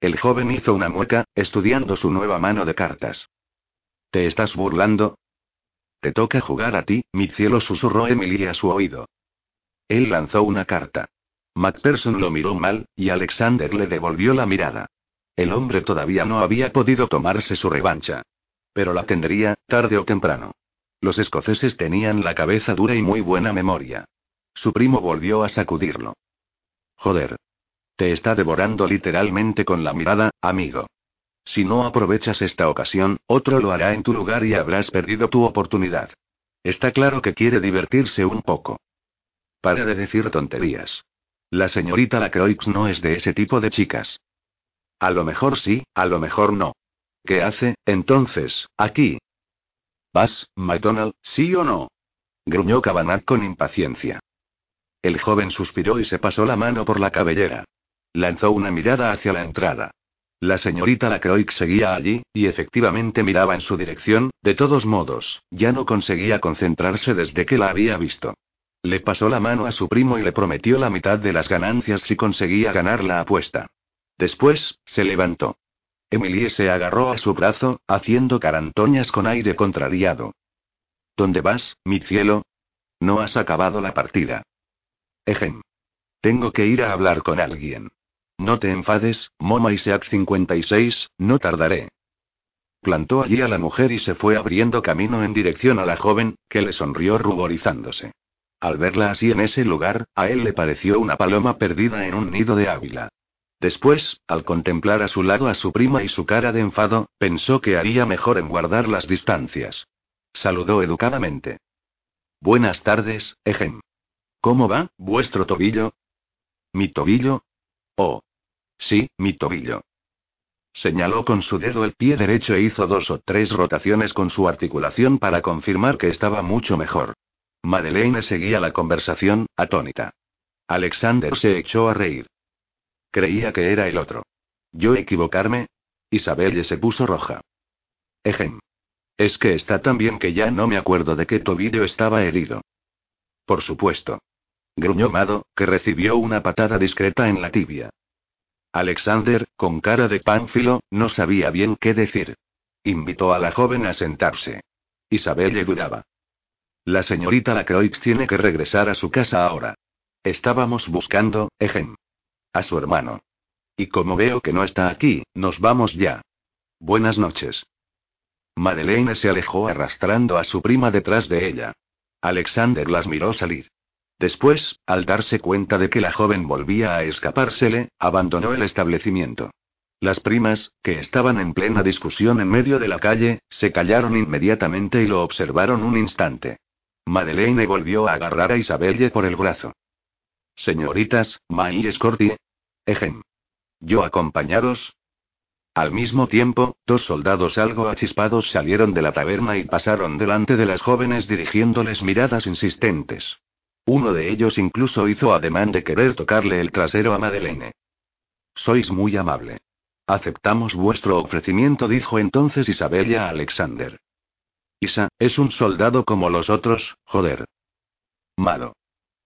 A: El joven hizo una mueca, estudiando su nueva mano de cartas. ¿Te estás burlando? Te toca jugar a ti, mi cielo, susurró Emily a su oído. Él lanzó una carta. Macpherson lo miró mal, y Alexander le devolvió la mirada. El hombre todavía no había podido tomarse su revancha. Pero la tendría, tarde o temprano. Los escoceses tenían la cabeza dura y muy buena memoria. Su primo volvió a sacudirlo. Joder. Te está devorando literalmente con la mirada, amigo. Si no aprovechas esta ocasión, otro lo hará en tu lugar y habrás perdido tu oportunidad. Está claro que quiere divertirse un poco. Para de decir tonterías. La señorita Lacroix no es de ese tipo de chicas. A lo mejor sí, a lo mejor no. ¿Qué hace, entonces, aquí? ¿Vas, McDonald, sí o no? gruñó Cabanat con impaciencia. El joven suspiró y se pasó la mano por la cabellera. Lanzó una mirada hacia la entrada. La señorita Lacroix seguía allí, y efectivamente miraba en su dirección, de todos modos, ya no conseguía concentrarse desde que la había visto. Le pasó la mano a su primo y le prometió la mitad de las ganancias si conseguía ganar la apuesta. Después, se levantó. Emilie se agarró a su brazo, haciendo carantoñas con aire contrariado. ¿Dónde vas, mi cielo? No has acabado la partida. Ejem. Tengo que ir a hablar con alguien. No te enfades, Moma Isaac 56, no tardaré. Plantó allí a la mujer y se fue abriendo camino en dirección a la joven, que le sonrió ruborizándose. Al verla así en ese lugar, a él le pareció una paloma perdida en un nido de ávila. Después, al contemplar a su lado a su prima y su cara de enfado, pensó que haría mejor en guardar las distancias. Saludó educadamente. Buenas tardes, Ejem. ¿Cómo va, vuestro tobillo? ¿Mi tobillo? Oh. Sí, mi tobillo. Señaló con su dedo el pie derecho e hizo dos o tres rotaciones con su articulación para confirmar que estaba mucho mejor. Madeleine seguía la conversación, atónita. Alexander se echó a reír. Creía que era el otro. ¿Yo equivocarme? Isabelle se puso roja. Ejem. Es que está tan bien que ya no me acuerdo de qué tobillo estaba herido. Por supuesto. Gruñó Mado, que recibió una patada discreta en la tibia. Alexander, con cara de pánfilo, no sabía bien qué decir. Invitó a la joven a sentarse. Isabelle dudaba. La señorita Lacroix tiene que regresar a su casa ahora. Estábamos buscando, ejem. A su hermano. Y como veo que no está aquí, nos vamos ya. Buenas noches. Madeleine se alejó arrastrando a su prima detrás de ella. Alexander las miró salir. Después, al darse cuenta de que la joven volvía a escapársele, abandonó el establecimiento. Las primas, que estaban en plena discusión en medio de la calle, se callaron inmediatamente y lo observaron un instante. Madeleine volvió a agarrar a Isabelle por el brazo. Señoritas, May y. Ejem. ¿Yo acompañaros? Al mismo tiempo, dos soldados algo achispados salieron de la taberna y pasaron delante de las jóvenes dirigiéndoles miradas insistentes. Uno de ellos incluso hizo ademán de querer tocarle el trasero a Madeleine. Sois muy amable. Aceptamos vuestro ofrecimiento, dijo entonces Isabella Alexander. Isa, es un soldado como los otros, joder. Malo.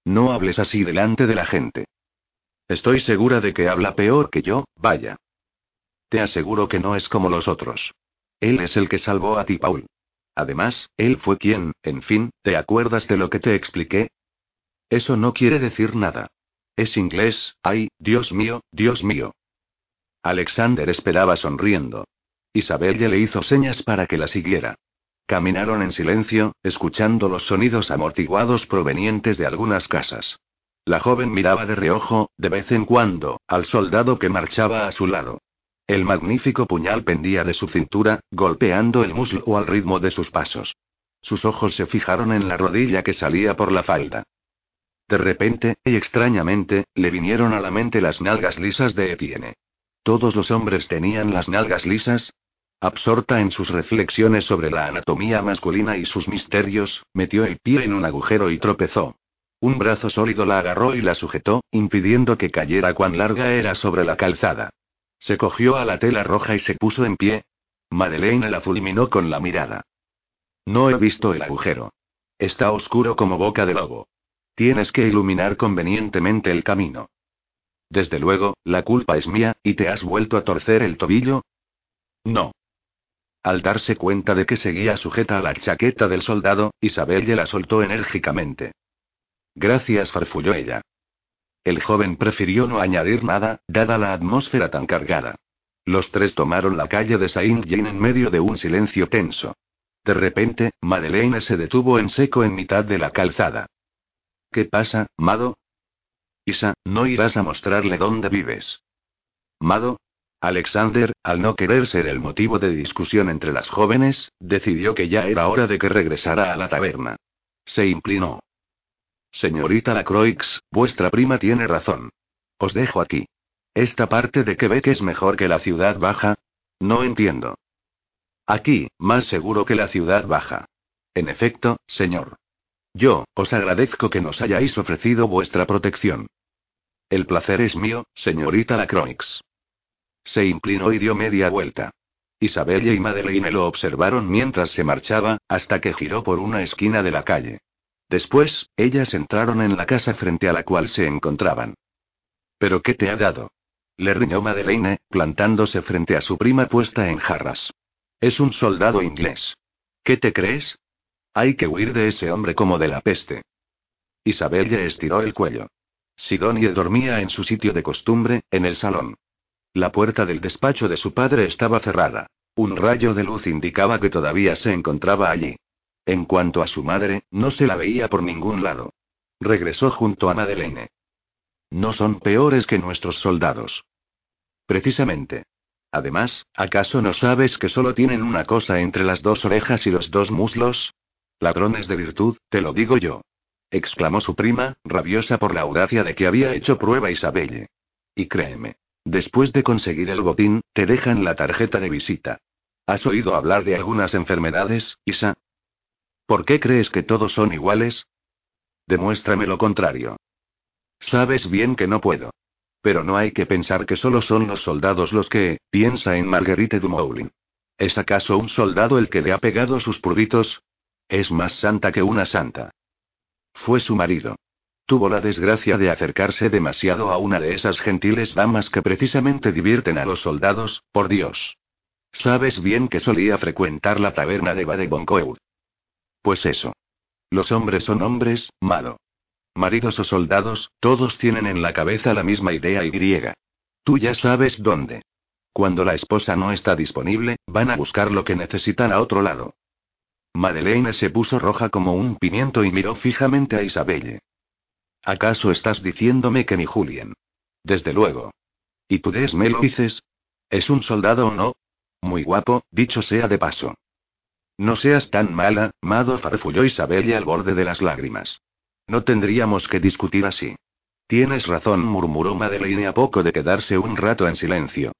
A: No hables así delante de la gente. Estoy segura de que habla peor que yo, vaya. Te aseguro que no es como los otros. Él es el que salvó a ti, Paul. Además, él fue quien, en fin, ¿te acuerdas de lo que te expliqué? Eso no quiere decir nada. Es inglés, ay, Dios mío, Dios mío. Alexander esperaba sonriendo. Isabelle le hizo señas para que la siguiera. Caminaron en silencio, escuchando los sonidos amortiguados provenientes de algunas casas. La joven miraba de reojo, de vez en cuando, al soldado que marchaba a su lado. El magnífico puñal pendía de su cintura, golpeando el muslo al ritmo de sus pasos. Sus ojos se fijaron en la rodilla que salía por la falda. De repente, y extrañamente, le vinieron a la mente las nalgas lisas de Etienne. ¿Todos los hombres tenían las nalgas lisas? Absorta en sus reflexiones sobre la anatomía masculina y sus misterios, metió el pie en un agujero y tropezó. Un brazo sólido la agarró y la sujetó, impidiendo que cayera cuán larga era sobre la calzada. Se cogió a la tela roja y se puso en pie. Madeleine la fulminó con la mirada. No he visto el agujero. Está oscuro como boca de lobo. Tienes que iluminar convenientemente el camino. Desde luego, la culpa es mía, ¿y te has vuelto a torcer el tobillo? No. Al darse cuenta de que seguía sujeta a la chaqueta del soldado, Isabelle la soltó enérgicamente. Gracias, farfulló ella. El joven prefirió no añadir nada, dada la atmósfera tan cargada. Los tres tomaron la calle de Saint-Jean en medio de un silencio tenso. De repente, Madeleine se detuvo en seco en mitad de la calzada. ¿Qué pasa, Mado? Isa, no irás a mostrarle dónde vives. Mado. Alexander, al no querer ser el motivo de discusión entre las jóvenes, decidió que ya era hora de que regresara a la taberna. Se inclinó. Señorita Lacroix, vuestra prima tiene razón. Os dejo aquí. ¿Esta parte de Quebec es mejor que la ciudad baja? No entiendo. Aquí, más seguro que la ciudad baja. En efecto, señor. Yo, os agradezco que nos hayáis ofrecido vuestra protección. El placer es mío, señorita Lacroix. Se inclinó y dio media vuelta. Isabella y Madeleine lo observaron mientras se marchaba, hasta que giró por una esquina de la calle. Después, ellas entraron en la casa frente a la cual se encontraban. ¿Pero qué te ha dado? Le riñó Madeleine, plantándose frente a su prima puesta en jarras. Es un soldado inglés. ¿Qué te crees? Hay que huir de ese hombre como de la peste. Isabelle estiró el cuello. Sidonie dormía en su sitio de costumbre, en el salón. La puerta del despacho de su padre estaba cerrada. Un rayo de luz indicaba que todavía se encontraba allí. En cuanto a su madre, no se la veía por ningún lado. Regresó junto a Madeleine. No son peores que nuestros soldados. Precisamente. Además, ¿acaso no sabes que solo tienen una cosa entre las dos orejas y los dos muslos? Ladrones de virtud, te lo digo yo. exclamó su prima, rabiosa por la audacia de que había hecho prueba Isabelle. Y créeme. Después de conseguir el botín, te dejan la tarjeta de visita. ¿Has oído hablar de algunas enfermedades, Isa? ¿Por qué crees que todos son iguales? Demuéstrame lo contrario. Sabes bien que no puedo. Pero no hay que pensar que solo son los soldados los que, piensa en Marguerite Dumoulin. ¿Es acaso un soldado el que le ha pegado sus purritos? Es más santa que una santa. Fue su marido. Tuvo la desgracia de acercarse demasiado a una de esas gentiles damas que precisamente divierten a los soldados, por Dios. Sabes bien que solía frecuentar la taberna de Badeboncoeur. Pues eso. Los hombres son hombres, malo. Maridos o soldados, todos tienen en la cabeza la misma idea y griega. Tú ya sabes dónde. Cuando la esposa no está disponible, van a buscar lo que necesitan a otro lado. Madeleine se puso roja como un pimiento y miró fijamente a Isabelle. ¿Acaso estás diciéndome que ni Julien? Desde luego. ¿Y tú me lo dices? ¿Es un soldado o no? Muy guapo, dicho sea de paso. No seas tan mala, Mado farfulló Isabelle al borde de las lágrimas. No tendríamos que discutir así. Tienes razón, murmuró Madeleine a poco de quedarse un rato en silencio.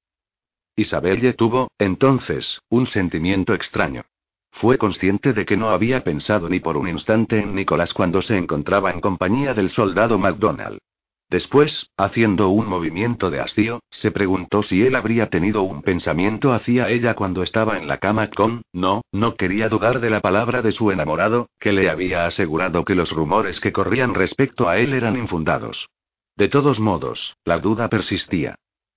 A: Isabelle tuvo, entonces, un sentimiento extraño. Fue consciente de que no había pensado ni por un instante en Nicolás cuando se encontraba en compañía del soldado MacDonald. Después, haciendo un movimiento de hastío, se preguntó si él habría tenido un pensamiento hacia ella cuando estaba en la cama con, no, no quería dudar de la palabra de su enamorado, que le había asegurado que los rumores que corrían respecto a él eran infundados. De todos modos, la duda persistía.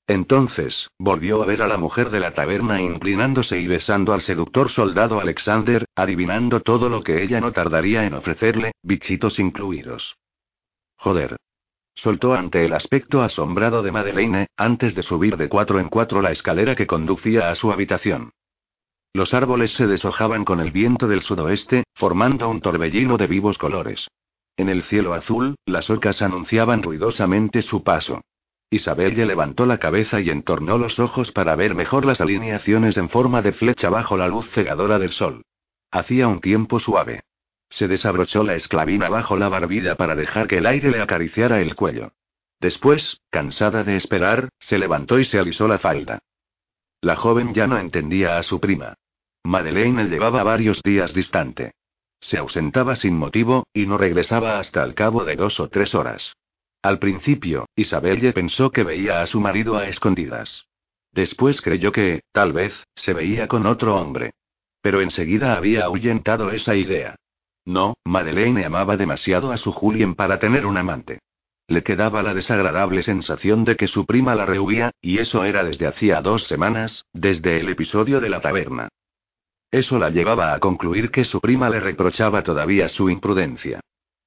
A: Entonces, volvió a ver a la mujer de la taberna inclinándose y besando al seductor soldado Alexander, adivinando todo lo que ella no tardaría en ofrecerle, bichitos incluidos. Joder. Soltó ante el aspecto asombrado de Madeleine, antes de subir de cuatro en cuatro la escalera que conducía a su habitación. Los árboles se deshojaban con el viento del sudoeste, formando un torbellino de vivos colores. En el cielo azul, las ocas anunciaban ruidosamente su paso. Isabelle levantó la cabeza y entornó los ojos para ver mejor las alineaciones en forma de flecha bajo la luz cegadora del sol. Hacía un tiempo suave. Se desabrochó la esclavina bajo la barbilla para dejar que el aire le acariciara el cuello. Después, cansada de esperar, se levantó y se alisó la falda. La joven ya no entendía a su prima. Madeleine llevaba varios días distante. Se ausentaba sin motivo, y no regresaba hasta el cabo de dos o tres horas. Al principio, Isabelle pensó que veía a su marido a escondidas. Después creyó que, tal vez, se veía con otro hombre. Pero enseguida había ahuyentado esa idea. No, Madeleine amaba demasiado a su Julien para tener un amante. Le quedaba la desagradable sensación de que su prima la rehuía, y eso era desde hacía dos semanas, desde el episodio de la taberna. Eso la llevaba a concluir que su prima le reprochaba todavía su imprudencia.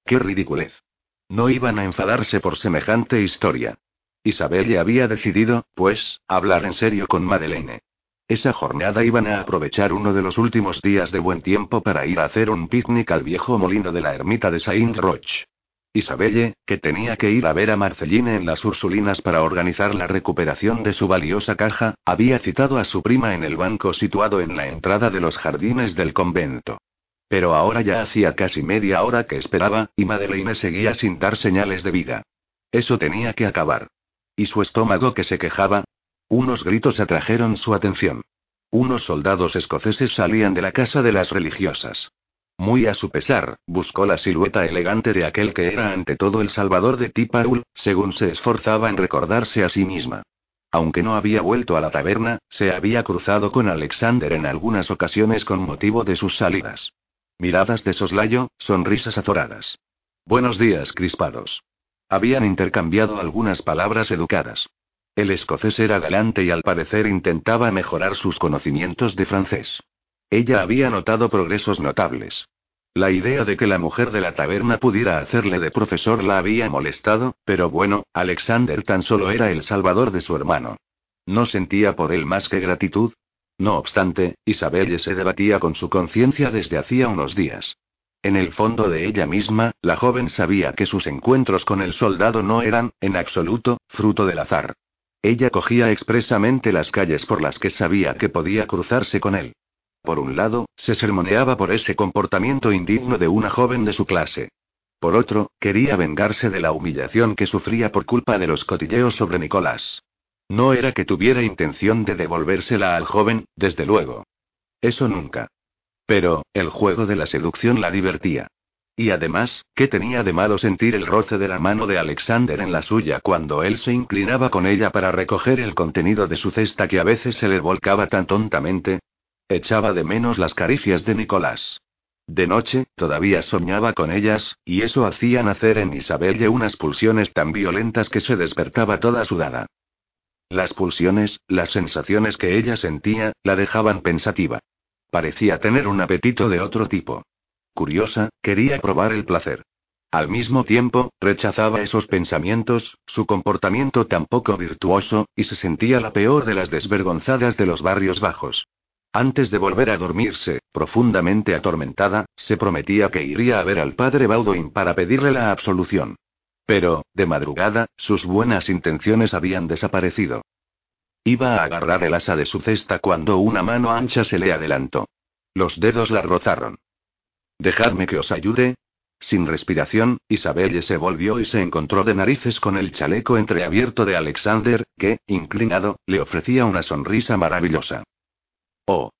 A: ¡Qué ridiculez! No iban a enfadarse por semejante historia. Isabelle había decidido, pues, hablar en serio con Madeleine. Esa jornada iban a aprovechar uno de los últimos días de buen tiempo para ir a hacer un picnic al viejo molino de la ermita de Saint-Roch. Isabelle, que tenía que ir a ver a Marceline en las Ursulinas para organizar la recuperación de su valiosa caja, había citado a su prima en el banco situado en la entrada de los jardines del convento. Pero ahora ya hacía casi media hora que esperaba, y Madeleine seguía sin dar señales de vida. Eso tenía que acabar. ¿Y su estómago que se quejaba? Unos gritos atrajeron su atención. Unos soldados escoceses salían de la casa de las religiosas. Muy a su pesar, buscó la silueta elegante de aquel que era ante todo el salvador de Tipaul, según se esforzaba en recordarse a sí misma. Aunque no había vuelto a la taberna, se había cruzado con Alexander en algunas ocasiones con motivo de sus salidas. Miradas de soslayo, sonrisas azoradas. Buenos días, crispados. Habían intercambiado algunas palabras educadas. El escocés era galante y al parecer intentaba mejorar sus conocimientos de francés. Ella había notado progresos notables. La idea de que la mujer de la taberna pudiera hacerle de profesor la había molestado, pero bueno, Alexander tan solo era el salvador de su hermano. No sentía por él más que gratitud, no obstante, Isabelle se debatía con su conciencia desde hacía unos días. En el fondo de ella misma, la joven sabía que sus encuentros con el soldado no eran, en absoluto, fruto del azar. Ella cogía expresamente las calles por las que sabía que podía cruzarse con él. Por un lado, se sermoneaba por ese comportamiento indigno de una joven de su clase. Por otro, quería vengarse de la humillación que sufría por culpa de los cotilleos sobre Nicolás. No era que tuviera intención de devolvérsela al joven, desde luego. Eso nunca. Pero, el juego de la seducción la divertía. Y además, ¿qué tenía de malo sentir el roce de la mano de Alexander en la suya cuando él se inclinaba con ella para recoger el contenido de su cesta que a veces se le volcaba tan tontamente? Echaba de menos las caricias de Nicolás. De noche, todavía soñaba con ellas, y eso hacía nacer en Isabelle unas pulsiones tan violentas que se despertaba toda sudada. Las pulsiones, las sensaciones que ella sentía, la dejaban pensativa. Parecía tener un apetito de otro tipo. Curiosa, quería probar el placer. Al mismo tiempo, rechazaba esos pensamientos, su comportamiento tan poco virtuoso, y se sentía la peor de las desvergonzadas de los barrios bajos. Antes de volver a dormirse, profundamente atormentada, se prometía que iría a ver al padre Baudoin para pedirle la absolución. Pero, de madrugada, sus buenas intenciones habían desaparecido. Iba a agarrar el asa de su cesta cuando una mano ancha se le adelantó. Los dedos la rozaron. Dejadme que os ayude. Sin respiración, Isabelle se volvió y se encontró de narices con el chaleco entreabierto de Alexander, que, inclinado, le ofrecía una sonrisa maravillosa. Oh.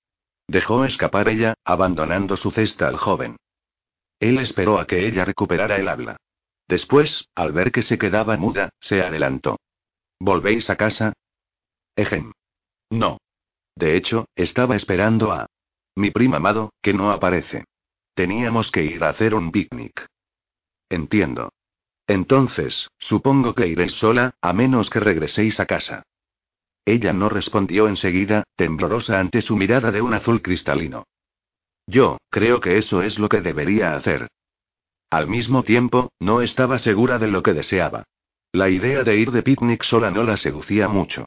A: Dejó escapar ella, abandonando su cesta al joven. Él esperó a que ella recuperara el habla. Después, al ver que se quedaba muda, se adelantó. ¿Volvéis a casa? Ejem. No. De hecho, estaba esperando a mi primo amado, que no aparece. Teníamos que ir a hacer un picnic. Entiendo. Entonces, supongo que iréis sola, a menos que regreséis a casa. Ella no respondió enseguida, temblorosa ante su mirada de un azul cristalino. Yo, creo que eso es lo que debería hacer. Al mismo tiempo, no estaba segura de lo que deseaba. La idea de ir de picnic sola no la seducía mucho.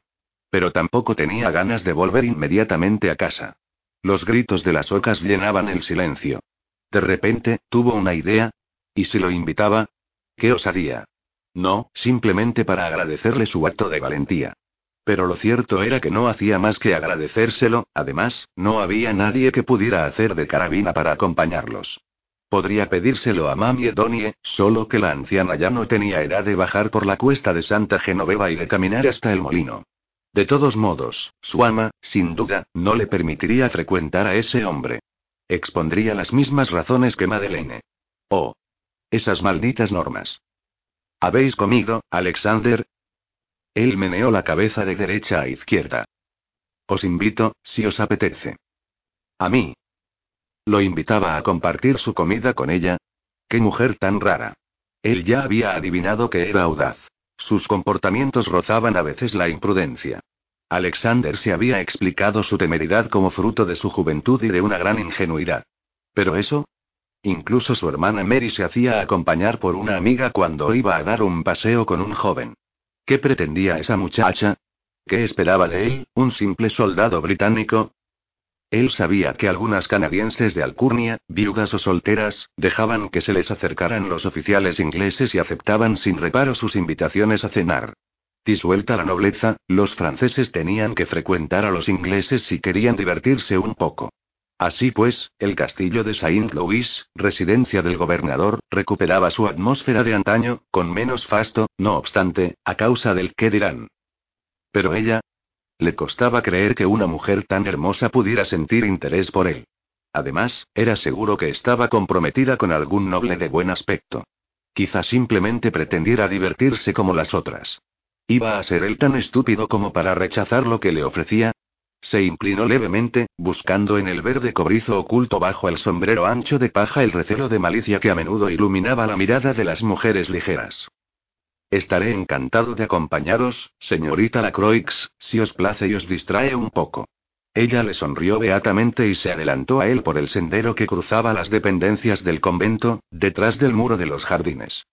A: Pero tampoco tenía ganas de volver inmediatamente a casa. Los gritos de las ocas llenaban el silencio. De repente, tuvo una idea. ¿Y si lo invitaba? ¿Qué osaría? No, simplemente para agradecerle su acto de valentía. Pero lo cierto era que no hacía más que agradecérselo, además, no había nadie que pudiera hacer de carabina para acompañarlos. Podría pedírselo a Mami Edonie, solo que la anciana ya no tenía edad de bajar por la cuesta de Santa Genoveva y de caminar hasta el molino. De todos modos, su ama, sin duda, no le permitiría frecuentar a ese hombre. Expondría las mismas razones que Madeleine. Oh. Esas malditas normas. ¿Habéis comido, Alexander? Él meneó la cabeza de derecha a izquierda. Os invito, si os apetece. A mí. Lo invitaba a compartir su comida con ella. Qué mujer tan rara. Él ya había adivinado que era audaz. Sus comportamientos rozaban a veces la imprudencia. Alexander se había explicado su temeridad como fruto de su juventud y de una gran ingenuidad. Pero eso. Incluso su hermana Mary se hacía acompañar por una amiga cuando iba a dar un paseo con un joven. ¿Qué pretendía esa muchacha? ¿Qué esperaba de él, un simple soldado británico? Él sabía que algunas canadienses de alcurnia, viudas o solteras, dejaban que se les acercaran los oficiales ingleses y aceptaban sin reparo sus invitaciones a cenar. Disuelta la nobleza, los franceses tenían que frecuentar a los ingleses si querían divertirse un poco. Así pues, el castillo de Saint-Louis, residencia del gobernador, recuperaba su atmósfera de antaño, con menos fasto, no obstante, a causa del qué dirán. Pero ella. Le costaba creer que una mujer tan hermosa pudiera sentir interés por él. Además, era seguro que estaba comprometida con algún noble de buen aspecto. Quizá simplemente pretendiera divertirse como las otras. ¿Iba a ser él tan estúpido como para rechazar lo que le ofrecía? Se inclinó levemente, buscando en el verde cobrizo oculto bajo el sombrero ancho de paja el recelo de malicia que a menudo iluminaba la mirada de las mujeres ligeras. Estaré encantado de acompañaros, señorita Lacroix, si os place y os distrae un poco. Ella le sonrió beatamente y se adelantó a él por el sendero que cruzaba las dependencias del convento, detrás del muro de los jardines.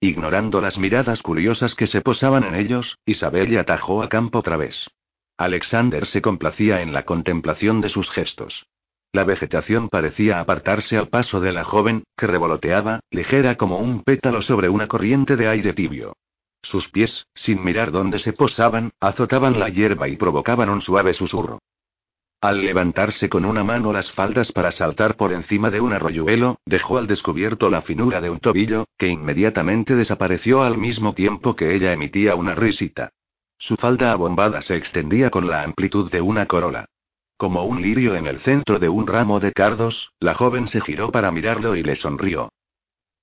A: Ignorando las miradas curiosas que se posaban en ellos, Isabel atajó a campo otra vez. Alexander se complacía en la contemplación de sus gestos. La vegetación parecía apartarse al paso de la joven, que revoloteaba, ligera como un pétalo sobre una corriente de aire tibio. Sus pies, sin mirar dónde se posaban, azotaban la hierba y provocaban un suave susurro. Al levantarse con una mano las faldas para saltar por encima de un arroyuelo, dejó al descubierto la finura de un tobillo, que inmediatamente desapareció al mismo tiempo que ella emitía una risita. Su falda abombada se extendía con la amplitud de una corola. Como un lirio en el centro de un ramo de cardos, la joven se giró para mirarlo y le sonrió.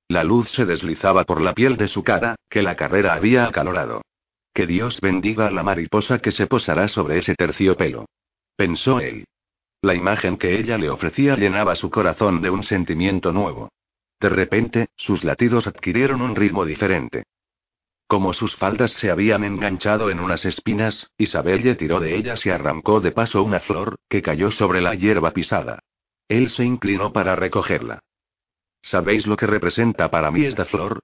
A: La luz se deslizaba por la piel de su cara, que la carrera había acalorado. Que Dios bendiga a la mariposa que se posará sobre ese terciopelo. Pensó él. La imagen que ella le ofrecía llenaba su corazón de un sentimiento nuevo. De repente, sus latidos adquirieron un ritmo diferente. Como sus faldas se habían enganchado en unas espinas, Isabelle tiró de ellas y arrancó de paso una flor, que cayó sobre la hierba pisada. Él se inclinó para recogerla. ¿Sabéis lo que representa para mí esta flor?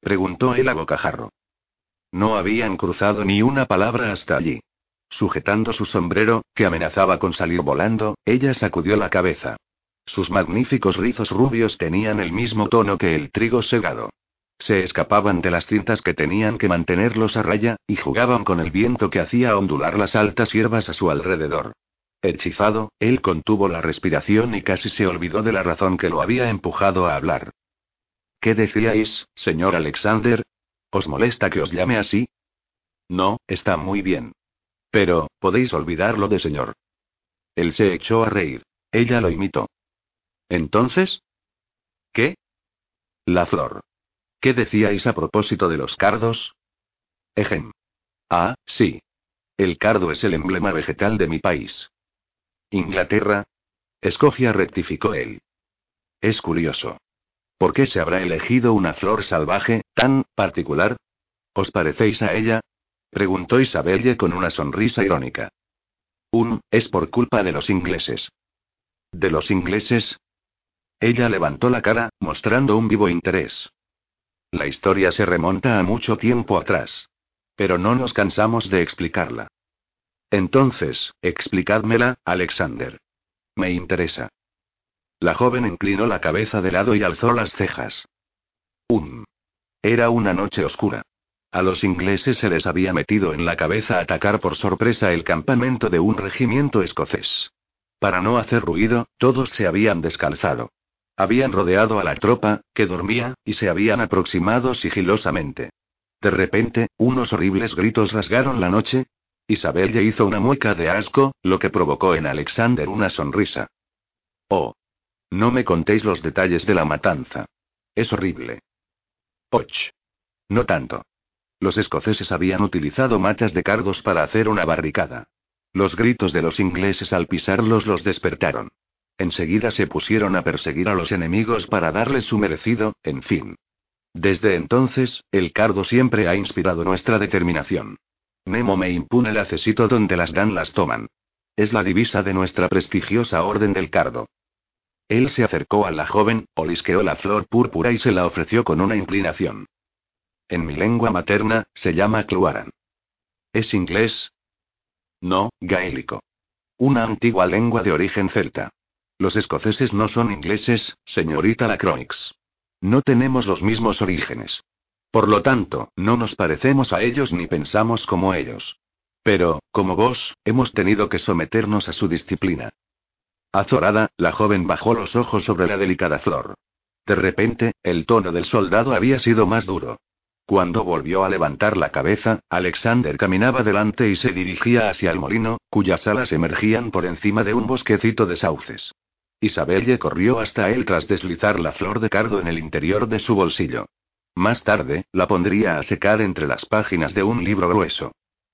A: preguntó él a bocajarro. No habían cruzado ni una palabra hasta allí. Sujetando su sombrero, que amenazaba con salir volando, ella sacudió la cabeza. Sus magníficos rizos rubios tenían el mismo tono que el trigo segado. Se escapaban de las cintas que tenían que mantenerlos a raya, y jugaban con el viento que hacía ondular las altas hierbas a su alrededor. Hechizado, él contuvo la respiración y casi se olvidó de la razón que lo había empujado a hablar. ¿Qué decíais, señor Alexander? ¿Os molesta que os llame así? No, está muy bien. Pero, podéis olvidarlo de señor. Él se echó a reír. Ella lo imitó. ¿Entonces? ¿Qué? La flor. ¿Qué decíais a propósito de los cardos? Ejem. Ah, sí. El cardo es el emblema vegetal de mi país. Inglaterra. Escocia rectificó él. Es curioso. ¿Por qué se habrá elegido una flor salvaje, tan particular? ¿Os parecéis a ella? Preguntó Isabelle con una sonrisa irónica. Un, es por culpa de los ingleses. ¿De los ingleses? Ella levantó la cara, mostrando un vivo interés. La historia se remonta a mucho tiempo atrás. Pero no nos cansamos de explicarla. Entonces, explicádmela, Alexander. Me interesa. La joven inclinó la cabeza de lado y alzó las cejas. Un. Era una noche oscura. A los ingleses se les había metido en la cabeza atacar por sorpresa el campamento de un regimiento escocés. Para no hacer ruido, todos se habían descalzado. Habían rodeado a la tropa, que dormía, y se habían aproximado sigilosamente. De repente, unos horribles gritos rasgaron la noche. Isabel ya hizo una mueca de asco, lo que provocó en Alexander una sonrisa. Oh. No me contéis los detalles de la matanza. Es horrible. Och. No tanto. Los escoceses habían utilizado matas de cardos para hacer una barricada. Los gritos de los ingleses al pisarlos los despertaron. Enseguida se pusieron a perseguir a los enemigos para darles su merecido, en fin. Desde entonces, el cardo siempre ha inspirado nuestra determinación. Nemo me impune el accesito donde las dan las toman. Es la divisa de nuestra prestigiosa Orden del Cardo. Él se acercó a la joven, olisqueó la flor púrpura y se la ofreció con una inclinación. En mi lengua materna, se llama Cluaran. ¿Es inglés? No, gaélico. Una antigua lengua de origen celta. Los escoceses no son ingleses, señorita Lacroix. No tenemos los mismos orígenes. Por lo tanto, no nos parecemos a ellos ni pensamos como ellos. Pero, como vos, hemos tenido que someternos a su disciplina. Azorada, la joven bajó los ojos sobre la delicada flor. De repente, el tono del soldado había sido más duro. Cuando volvió a levantar la cabeza, Alexander caminaba delante y se dirigía hacia el molino, cuyas alas emergían por encima de un bosquecito de sauces. Isabelle corrió hasta él tras deslizar la flor de cardo en el interior de su bolsillo. Más tarde, la pondría a secar entre las páginas de un libro grueso.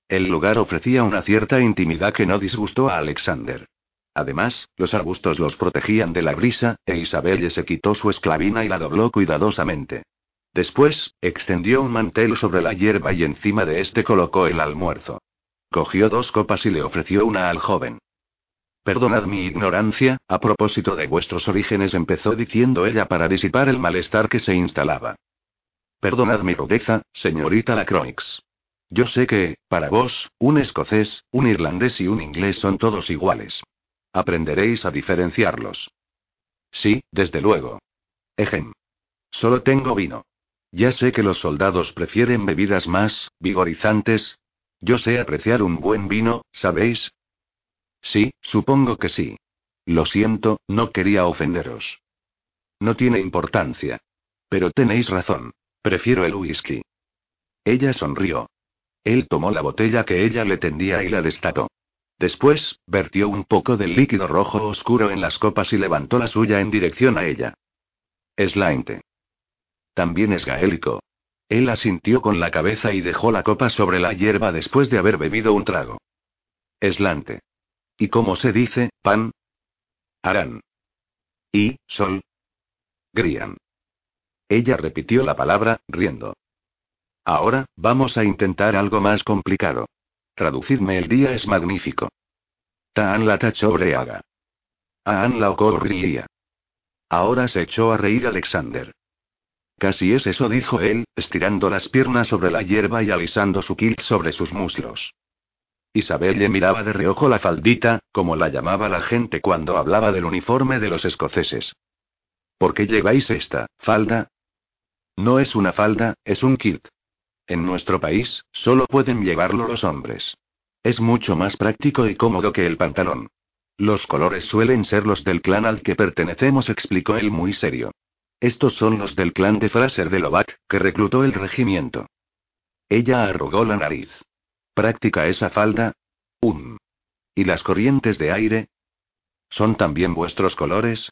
A: El lugar ofrecía una cierta intimidad que no disgustó a Alexander. Además, los arbustos los protegían de la brisa, e Isabelle se quitó su esclavina y la dobló cuidadosamente. Después, extendió un mantel sobre la hierba y encima de este colocó el almuerzo. Cogió dos copas y le ofreció una al joven. Perdonad mi ignorancia, a propósito de vuestros orígenes, empezó diciendo ella para disipar el malestar que se instalaba. Perdonad mi rudeza, señorita Lacroix. Yo sé que, para vos, un escocés, un irlandés y un inglés son todos iguales. Aprenderéis a diferenciarlos. Sí, desde luego. Ejem. Solo tengo vino. Ya sé que los soldados prefieren bebidas más, vigorizantes. Yo sé apreciar un buen vino, ¿sabéis? Sí, supongo que sí. Lo siento, no quería ofenderos. No tiene importancia. Pero tenéis razón. Prefiero el whisky. Ella sonrió. Él tomó la botella que ella le tendía y la destapó. Después, vertió un poco del líquido rojo oscuro en las copas y levantó la suya en dirección a ella. Es lainte. También es gaélico. Él asintió con la cabeza y dejó la copa sobre la hierba después de haber bebido un trago. Eslante. ¿Y cómo se dice, pan? Harán. ¿Y, sol? Grian. Ella repitió la palabra, riendo. Ahora, vamos a intentar algo más complicado. Traducidme el día es magnífico. Taan la tachobreaga. Aan la ocurría. Ahora se echó a reír Alexander. Casi es eso, dijo él, estirando las piernas sobre la hierba y alisando su kilt sobre sus muslos. Isabel le miraba de reojo la faldita, como la llamaba la gente cuando hablaba del uniforme de los escoceses. ¿Por qué lleváis esta falda? No es una falda, es un kilt. En nuestro país, solo pueden llevarlo los hombres. Es mucho más práctico y cómodo que el pantalón. Los colores suelen ser los del clan al que pertenecemos, explicó él muy serio. Estos son los del clan de Fraser de Lovat, que reclutó el regimiento. Ella arrugó la nariz. ¿Práctica esa falda? Um. ¿Y las corrientes de aire? ¿Son también vuestros colores?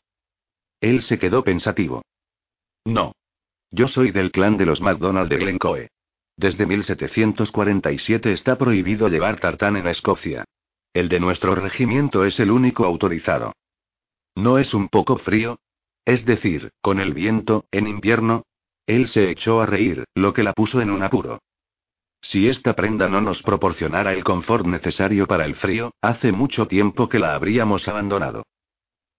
A: Él se quedó pensativo. No. Yo soy del clan de los MacDonald de Glencoe. Desde 1747 está prohibido llevar tartán en Escocia. El de nuestro regimiento es el único autorizado. ¿No es un poco frío? Es decir, con el viento, en invierno. Él se echó a reír, lo que la puso en un apuro. Si esta prenda no nos proporcionara el confort necesario para el frío, hace mucho tiempo que la habríamos abandonado.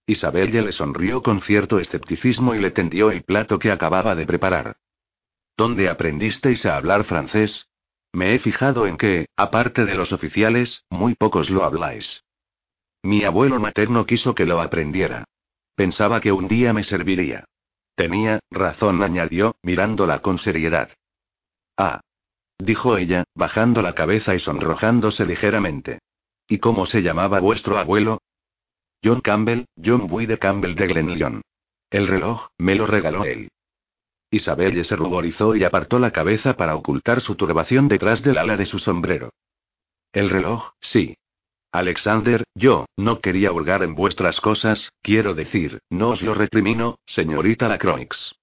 A: Isabel ya le sonrió con cierto escepticismo y le tendió el plato que acababa de preparar. ¿Dónde aprendisteis a hablar francés? Me he fijado en que, aparte de los oficiales, muy pocos lo habláis. Mi abuelo materno quiso que lo aprendiera. Pensaba que un día me serviría. Tenía, razón, añadió, mirándola con seriedad. Ah. Dijo ella, bajando la cabeza y sonrojándose ligeramente. ¿Y cómo se llamaba vuestro abuelo? John Campbell, John de Campbell de Glenlyon. El reloj, me lo regaló él. Isabelle se ruborizó y apartó la cabeza para ocultar su turbación detrás del ala de su sombrero. El reloj, sí. Alexander, yo, no quería hurgar en vuestras cosas, quiero decir, no os lo recrimino, señorita Lacroix.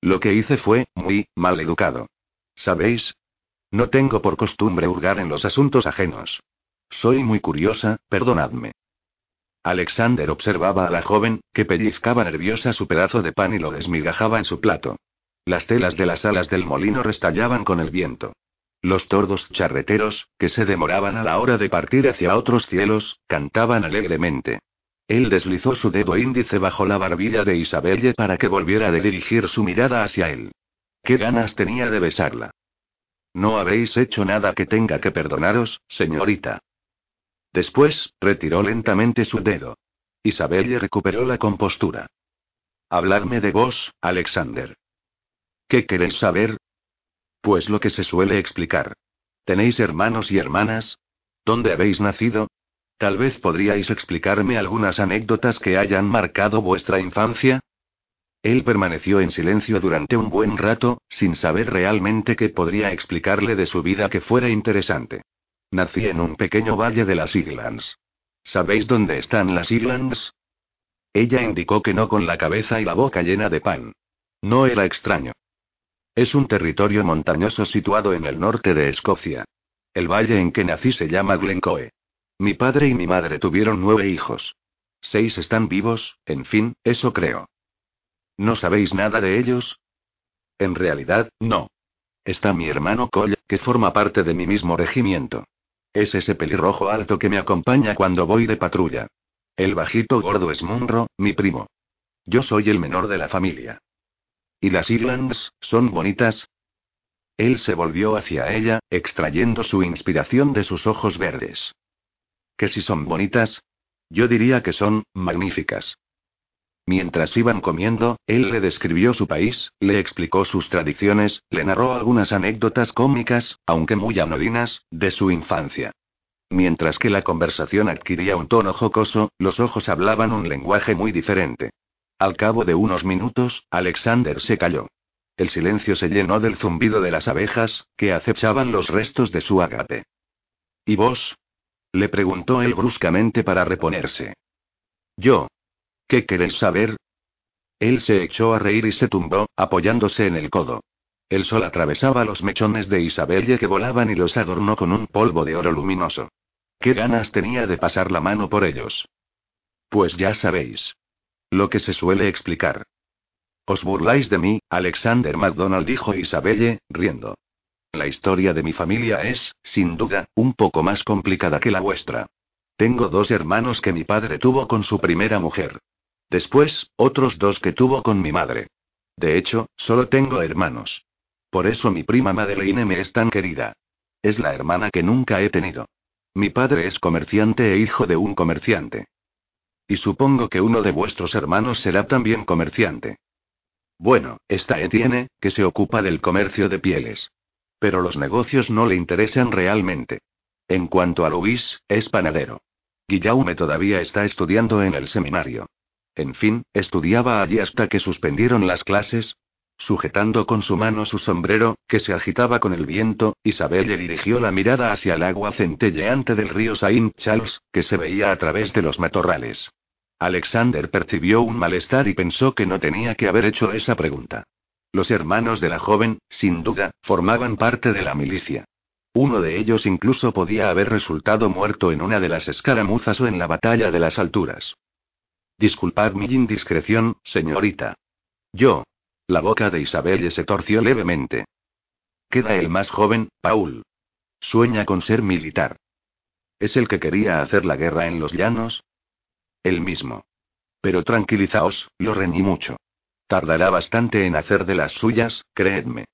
A: Lo que hice fue, muy, mal educado. ¿Sabéis? No tengo por costumbre hurgar en los asuntos ajenos. Soy muy curiosa, perdonadme. Alexander observaba a la joven, que pellizcaba nerviosa su pedazo de pan y lo desmigajaba en su plato. Las telas de las alas del molino restallaban con el viento. Los tordos charreteros, que se demoraban a la hora de partir hacia otros cielos, cantaban alegremente. Él deslizó su dedo índice bajo la barbilla de Isabelle para que volviera a dirigir su mirada hacia él. Qué ganas tenía de besarla. No habéis hecho nada que tenga que perdonaros, señorita. Después, retiró lentamente su dedo. Isabelle recuperó la compostura. Habladme de vos, Alexander. ¿Qué queréis saber? Pues lo que se suele explicar. ¿Tenéis hermanos y hermanas? ¿Dónde habéis nacido? Tal vez podríais explicarme algunas anécdotas que hayan marcado vuestra infancia. Él permaneció en silencio durante un buen rato, sin saber realmente qué podría explicarle de su vida que fuera interesante. Nací en un pequeño valle de las Islands. ¿Sabéis dónde están las Islands? Ella indicó que no con la cabeza y la boca llena de pan. No era extraño. Es un territorio montañoso situado en el norte de Escocia. El valle en que nací se llama Glencoe. Mi padre y mi madre tuvieron nueve hijos. Seis están vivos, en fin, eso creo. ¿No sabéis nada de ellos? En realidad, no. Está mi hermano Cole, que forma parte de mi mismo regimiento. Es ese pelirrojo alto que me acompaña cuando voy de patrulla. El bajito gordo es Munro, mi primo. Yo soy el menor de la familia. ¿Y las Islands, son bonitas? Él se volvió hacia ella, extrayendo su inspiración de sus ojos verdes. ¿Que si son bonitas? Yo diría que son, magníficas. Mientras iban comiendo, él le describió su país, le explicó sus tradiciones, le narró algunas anécdotas cómicas, aunque muy anodinas, de su infancia. Mientras que la conversación adquiría un tono jocoso, los ojos hablaban un lenguaje muy diferente. Al cabo de unos minutos, Alexander se calló. El silencio se llenó del zumbido de las abejas, que acechaban los restos de su agape. ¿Y vos? le preguntó él bruscamente para reponerse. Yo. ¿Qué queréis saber? Él se echó a reír y se tumbó, apoyándose en el codo. El sol atravesaba los mechones de Isabelle que volaban y los adornó con un polvo de oro luminoso. ¿Qué ganas tenía de pasar la mano por ellos? Pues ya sabéis. Lo que se suele explicar. Os burláis de mí, Alexander MacDonald dijo Isabelle, riendo. La historia de mi familia es, sin duda, un poco más complicada que la vuestra. Tengo dos hermanos que mi padre tuvo con su primera mujer. Después, otros dos que tuvo con mi madre. De hecho, solo tengo hermanos. Por eso mi prima Madeleine me es tan querida. Es la hermana que nunca he tenido. Mi padre es comerciante e hijo de un comerciante. Y supongo que uno de vuestros hermanos será también comerciante. Bueno, está Etienne, que se ocupa del comercio de pieles. Pero los negocios no le interesan realmente. En cuanto a Luis, es panadero. Guillaume todavía está estudiando en el seminario. En fin, estudiaba allí hasta que suspendieron las clases. Sujetando con su mano su sombrero, que se agitaba con el viento, Isabel le dirigió la mirada hacia el agua centelleante del río Saint Charles, que se veía a través de los matorrales. Alexander percibió un malestar y pensó que no tenía que haber hecho esa pregunta. Los hermanos de la joven, sin duda, formaban parte de la milicia. Uno de ellos incluso podía haber resultado muerto en una de las escaramuzas o en la batalla de las alturas. Disculpad mi indiscreción, señorita. Yo. La boca de Isabelle se torció levemente. Queda el más joven, Paul. Sueña con ser militar. ¿Es el que quería hacer la guerra en los llanos? El mismo. Pero tranquilizaos, lo reñí mucho. Tardará bastante en hacer de las suyas, creedme.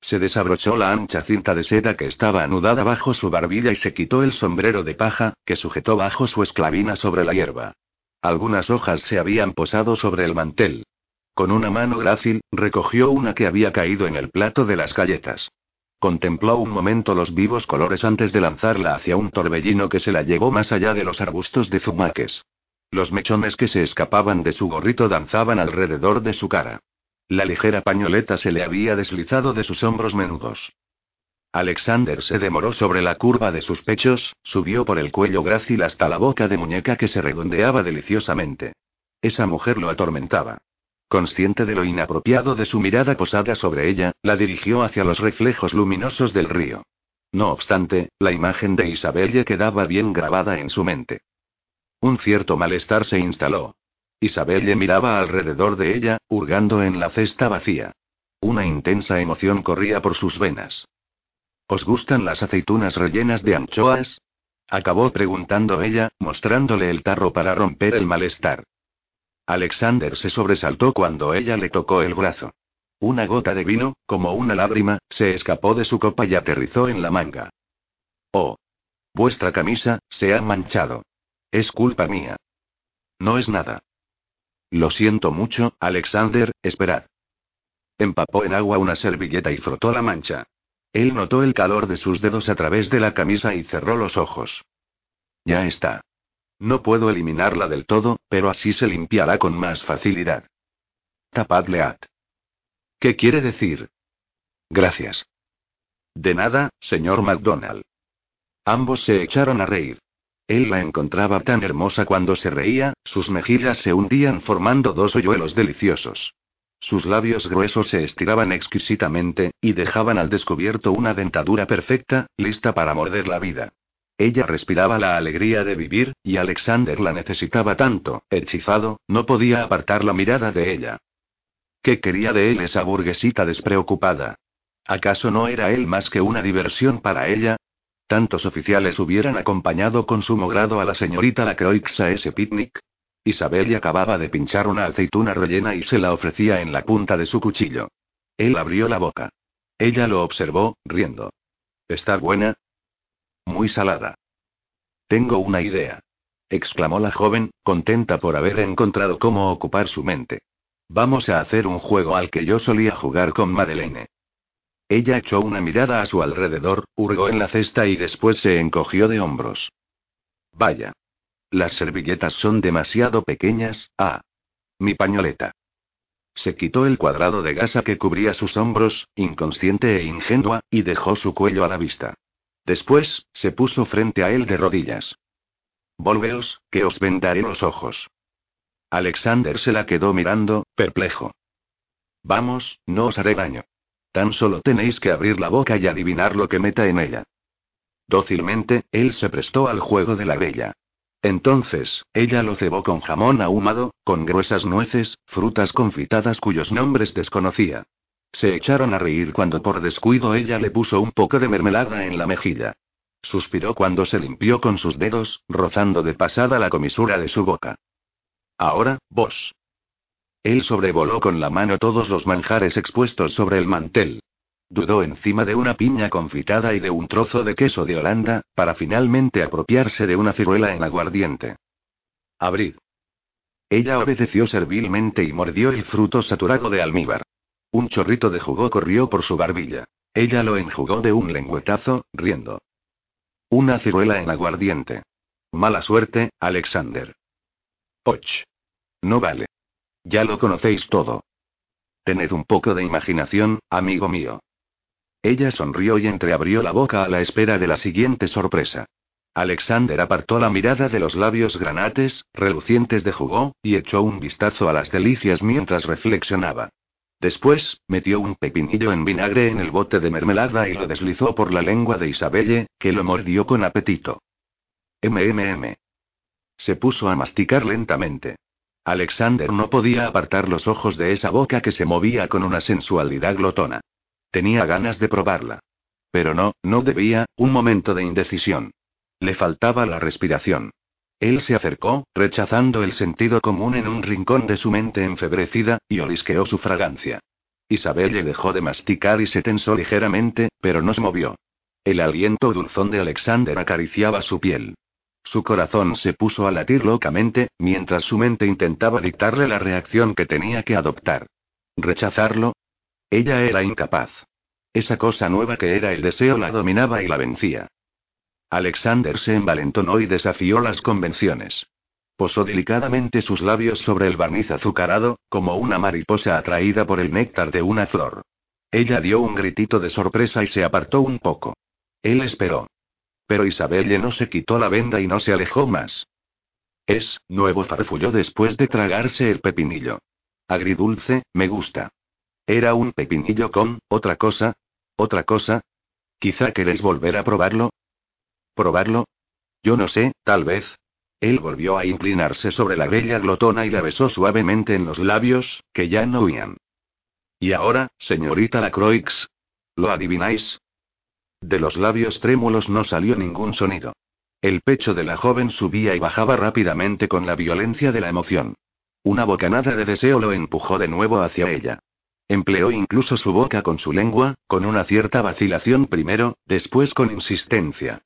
A: Se desabrochó la ancha cinta de seda que estaba anudada bajo su barbilla y se quitó el sombrero de paja, que sujetó bajo su esclavina sobre la hierba. Algunas hojas se habían posado sobre el mantel. Con una mano grácil, recogió una que había caído en el plato de las galletas. Contempló un momento los vivos colores antes de lanzarla hacia un torbellino que se la llevó más allá de los arbustos de zumaques. Los mechones que se escapaban de su gorrito danzaban alrededor de su cara. La ligera pañoleta se le había deslizado de sus hombros menudos. Alexander se demoró sobre la curva de sus pechos, subió por el cuello grácil hasta la boca de muñeca que se redondeaba deliciosamente. Esa mujer lo atormentaba. Consciente de lo inapropiado de su mirada posada sobre ella, la dirigió hacia los reflejos luminosos del río. No obstante, la imagen de Isabelle quedaba bien grabada en su mente. Un cierto malestar se instaló. Isabelle miraba alrededor de ella, hurgando en la cesta vacía. Una intensa emoción corría por sus venas. ¿Os gustan las aceitunas rellenas de anchoas? Acabó preguntando ella, mostrándole el tarro para romper el malestar. Alexander se sobresaltó cuando ella le tocó el brazo. Una gota de vino, como una lágrima, se escapó de su copa y aterrizó en la manga. Oh. Vuestra camisa, se ha manchado. Es culpa mía. No es nada. Lo siento mucho, Alexander, esperad. Empapó en agua una servilleta y frotó la mancha. Él notó el calor de sus dedos a través de la camisa y cerró los ojos. Ya está. No puedo eliminarla del todo, pero así se limpiará con más facilidad. Tapadle at. ¿Qué quiere decir? Gracias. De nada, señor MacDonald. Ambos se echaron a reír. Él la encontraba tan hermosa cuando se reía, sus mejillas se hundían formando dos hoyuelos deliciosos. Sus labios gruesos se estiraban exquisitamente, y dejaban al descubierto una dentadura perfecta, lista para morder la vida. Ella respiraba la alegría de vivir, y Alexander la necesitaba tanto, hechizado, no podía apartar la mirada de ella. ¿Qué quería de él esa burguesita despreocupada? ¿Acaso no era él más que una diversión para ella? Tantos oficiales hubieran acompañado con sumo grado a la señorita Lacroix a ese picnic. Isabel acababa de pinchar una aceituna rellena y se la ofrecía en la punta de su cuchillo. Él abrió la boca. Ella lo observó, riendo. ¿Está buena? Muy salada. Tengo una idea. exclamó la joven, contenta por haber encontrado cómo ocupar su mente. Vamos a hacer un juego al que yo solía jugar con Madeleine. Ella echó una mirada a su alrededor, hurgó en la cesta y después se encogió de hombros. Vaya. Las servilletas son demasiado pequeñas, ah. Mi pañoleta. Se quitó el cuadrado de gasa que cubría sus hombros, inconsciente e ingenua, y dejó su cuello a la vista. Después, se puso frente a él de rodillas. Volveos, que os vendaré los ojos. Alexander se la quedó mirando, perplejo. Vamos, no os haré daño. Tan solo tenéis que abrir la boca y adivinar lo que meta en ella. Dócilmente, él se prestó al juego de la bella. Entonces, ella lo cebó con jamón ahumado, con gruesas nueces, frutas confitadas cuyos nombres desconocía. Se echaron a reír cuando por descuido ella le puso un poco de mermelada en la mejilla. Suspiró cuando se limpió con sus dedos, rozando de pasada la comisura de su boca. Ahora, vos. Él sobrevoló con la mano todos los manjares expuestos sobre el mantel. Dudó encima de una piña confitada y de un trozo de queso de Holanda, para finalmente apropiarse de una ciruela en aguardiente. Abrid. Ella obedeció servilmente y mordió el fruto saturado de almíbar. Un chorrito de jugo corrió por su barbilla. Ella lo enjugó de un lengüetazo, riendo. Una ciruela en aguardiente. Mala suerte, Alexander. Och. No vale. Ya lo conocéis todo. Tened un poco de imaginación, amigo mío. Ella sonrió y entreabrió la boca a la espera de la siguiente sorpresa. Alexander apartó la mirada de los labios granates, relucientes de jugo, y echó un vistazo a las delicias mientras reflexionaba. Después, metió un pepinillo en vinagre en el bote de mermelada y lo deslizó por la lengua de Isabelle, que lo mordió con apetito. MMM. Se puso a masticar lentamente. Alexander no podía apartar los ojos de esa boca que se movía con una sensualidad glotona. Tenía ganas de probarla. Pero no, no debía, un momento de indecisión. Le faltaba la respiración. Él se acercó, rechazando el sentido común en un rincón de su mente enfebrecida, y olisqueó su fragancia. Isabel le dejó de masticar y se tensó ligeramente, pero no se movió. El aliento dulzón de Alexander acariciaba su piel. Su corazón se puso a latir locamente, mientras su mente intentaba dictarle la reacción que tenía que adoptar. ¿Rechazarlo? Ella era incapaz. Esa cosa nueva que era el deseo la dominaba y la vencía. Alexander se envalentonó y desafió las convenciones. Posó delicadamente sus labios sobre el barniz azucarado, como una mariposa atraída por el néctar de una flor. Ella dio un gritito de sorpresa y se apartó un poco. Él esperó. Pero Isabelle no se quitó la venda y no se alejó más. Es, nuevo farfulló después de tragarse el pepinillo. Agridulce, me gusta. Era un pepinillo con, otra cosa. ¿Otra cosa? ¿Quizá queréis volver a probarlo? ¿Probarlo? Yo no sé, tal vez. Él volvió a inclinarse sobre la bella glotona y la besó suavemente en los labios, que ya no huían. ¿Y ahora, señorita Lacroix? ¿Lo adivináis? De los labios trémulos no salió ningún sonido. El pecho de la joven subía y bajaba rápidamente con la violencia de la emoción. Una bocanada de deseo lo empujó de nuevo hacia ella. Empleó incluso su boca con su lengua, con una cierta vacilación primero, después con insistencia.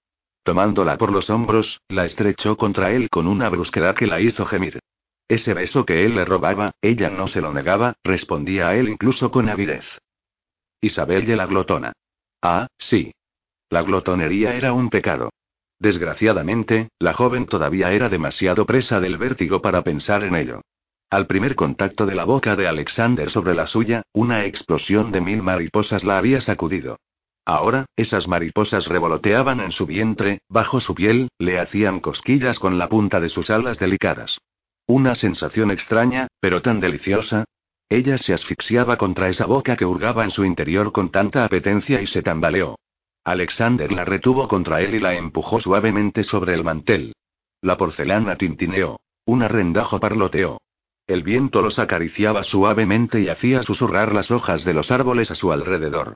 A: Tomándola por los hombros, la estrechó contra él con una brusquedad que la hizo gemir. Ese beso que él le robaba, ella no se lo negaba, respondía a él incluso con avidez. Isabel de la glotona. Ah, sí. La glotonería era un pecado. Desgraciadamente, la joven todavía era demasiado presa del vértigo para pensar en ello. Al primer contacto de la boca de Alexander sobre la suya, una explosión de mil mariposas la había sacudido. Ahora, esas mariposas revoloteaban en su vientre, bajo su piel, le hacían cosquillas con la punta de sus alas delicadas. Una sensación extraña, pero tan deliciosa. Ella se asfixiaba contra esa boca que hurgaba en su interior con tanta apetencia y se tambaleó. Alexander la retuvo contra él y la empujó suavemente sobre el mantel. La porcelana tintineó. Un arrendajo parloteó. El viento los acariciaba suavemente y hacía susurrar las hojas de los árboles a su alrededor.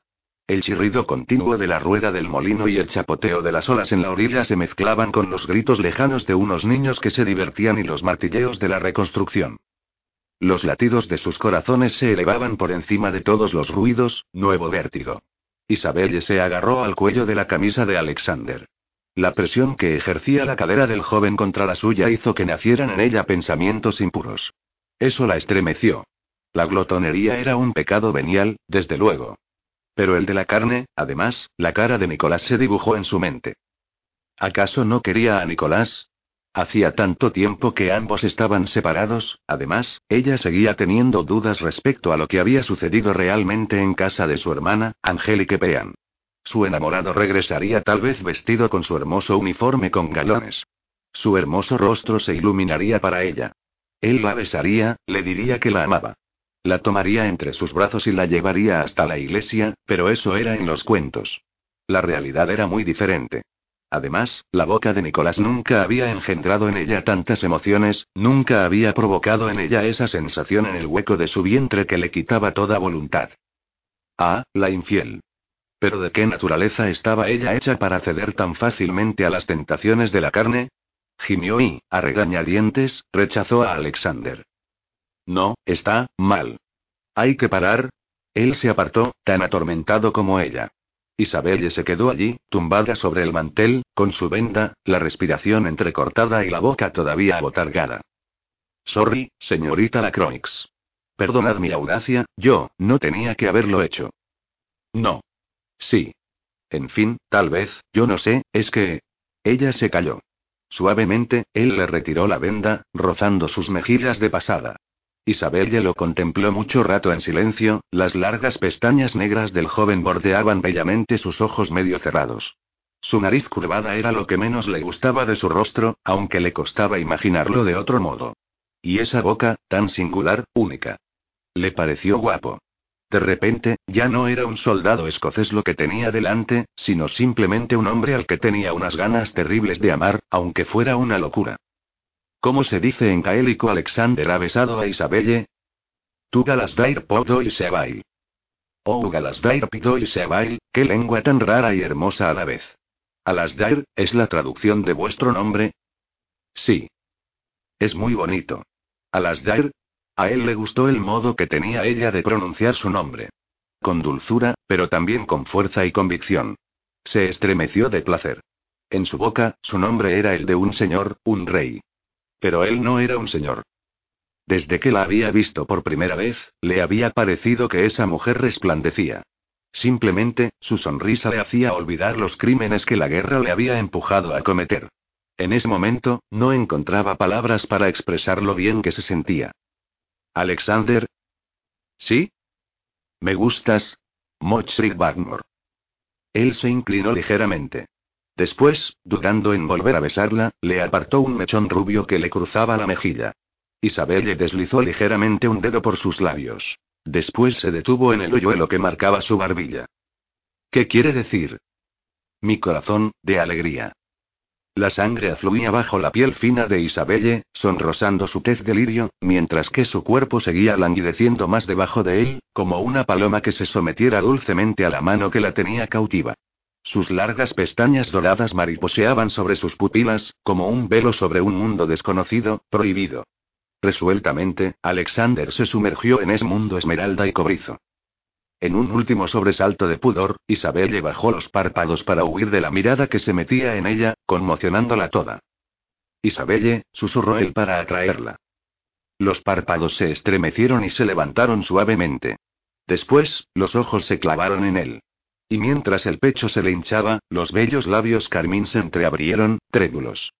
A: El chirrido continuo de la rueda del molino y el chapoteo de las olas en la orilla se mezclaban con los gritos lejanos de unos niños que se divertían y los martilleos de la reconstrucción. Los latidos de sus corazones se elevaban por encima de todos los ruidos, nuevo vértigo. Isabelle se agarró al cuello de la camisa de Alexander. La presión que ejercía la cadera del joven contra la suya hizo que nacieran en ella pensamientos impuros. Eso la estremeció. La glotonería era un pecado venial, desde luego. Pero el de la carne, además, la cara de Nicolás se dibujó en su mente. ¿Acaso no quería a Nicolás? Hacía tanto tiempo que ambos estaban separados, además, ella seguía teniendo dudas respecto a lo que había sucedido realmente en casa de su hermana, Angélique Pean. Su enamorado regresaría tal vez vestido con su hermoso uniforme con galones. Su hermoso rostro se iluminaría para ella. Él la besaría, le diría que la amaba. La tomaría entre sus brazos y la llevaría hasta la iglesia, pero eso era en los cuentos. La realidad era muy diferente. Además, la boca de Nicolás nunca había engendrado en ella tantas emociones, nunca había provocado en ella esa sensación en el hueco de su vientre que le quitaba toda voluntad. Ah, la infiel. Pero ¿de qué naturaleza estaba ella hecha para ceder tan fácilmente a las tentaciones de la carne? gimió y, a regañadientes, rechazó a Alexander. No, está, mal. Hay que parar. Él se apartó, tan atormentado como ella. Isabelle se quedó allí, tumbada sobre el mantel, con su venda, la respiración entrecortada y la boca todavía abotargada. Sorry, señorita Lacroix. Perdonad mi audacia, yo, no tenía que haberlo hecho. No. Sí. En fin, tal vez, yo no sé, es que... Ella se calló. Suavemente, él le retiró la venda, rozando sus mejillas de pasada. Isabelle lo contempló mucho rato en silencio, las largas pestañas negras del joven bordeaban bellamente sus ojos medio cerrados. Su nariz curvada era lo que menos le gustaba de su rostro, aunque le costaba imaginarlo de otro modo. Y esa boca, tan singular, única. Le pareció guapo. De repente, ya no era un soldado escocés lo que tenía delante, sino simplemente un hombre al que tenía unas ganas terribles de amar, aunque fuera una locura. ¿Cómo se dice en gaélico Alexander ha besado a Isabelle? Tu galasdair podo y sebail. Oh galasdair pido y sebail, qué lengua tan rara y hermosa a la vez. Alasdair, ¿es la traducción de vuestro nombre? Sí. Es muy bonito. Alasdair, a él le gustó el modo que tenía ella de pronunciar su nombre. Con dulzura, pero también con fuerza y convicción. Se estremeció de placer. En su boca, su nombre era el de un señor, un rey. Pero él no era un señor. Desde que la había visto por primera vez, le había parecido que esa mujer resplandecía. Simplemente, su sonrisa le hacía olvidar los crímenes que la guerra le había empujado a cometer. En ese momento, no encontraba palabras para expresar lo bien que se sentía. Alexander. ¿Sí? Me gustas. Mochrik Wagner. Él se inclinó ligeramente. Después, dudando en volver a besarla, le apartó un mechón rubio que le cruzaba la mejilla. Isabel le deslizó ligeramente un dedo por sus labios. Después se detuvo en el hoyuelo que marcaba su barbilla. ¿Qué quiere decir? Mi corazón, de alegría. La sangre afluía bajo la piel fina de Isabelle, sonrosando su tez de lirio, mientras que su cuerpo seguía languideciendo más debajo de él, como una paloma que se sometiera dulcemente a la mano que la tenía cautiva. Sus largas pestañas doradas mariposeaban sobre sus pupilas, como un velo sobre un mundo desconocido, prohibido. Resueltamente, Alexander se sumergió en ese mundo esmeralda y cobrizo. En un último sobresalto de pudor, Isabelle bajó los párpados para huir de la mirada que se metía en ella, conmocionándola toda. Isabelle, susurró él para atraerla. Los párpados se estremecieron y se levantaron suavemente. Después, los ojos se clavaron en él. Y mientras el pecho se le hinchaba, los bellos labios carmín se entreabrieron, trémulos.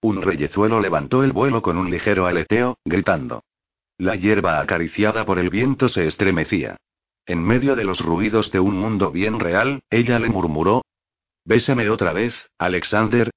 A: Un reyezuelo levantó el vuelo con un ligero aleteo, gritando. La hierba acariciada por el viento se estremecía. En medio de los ruidos de un mundo bien real, ella le murmuró. Bésame otra vez, Alexander.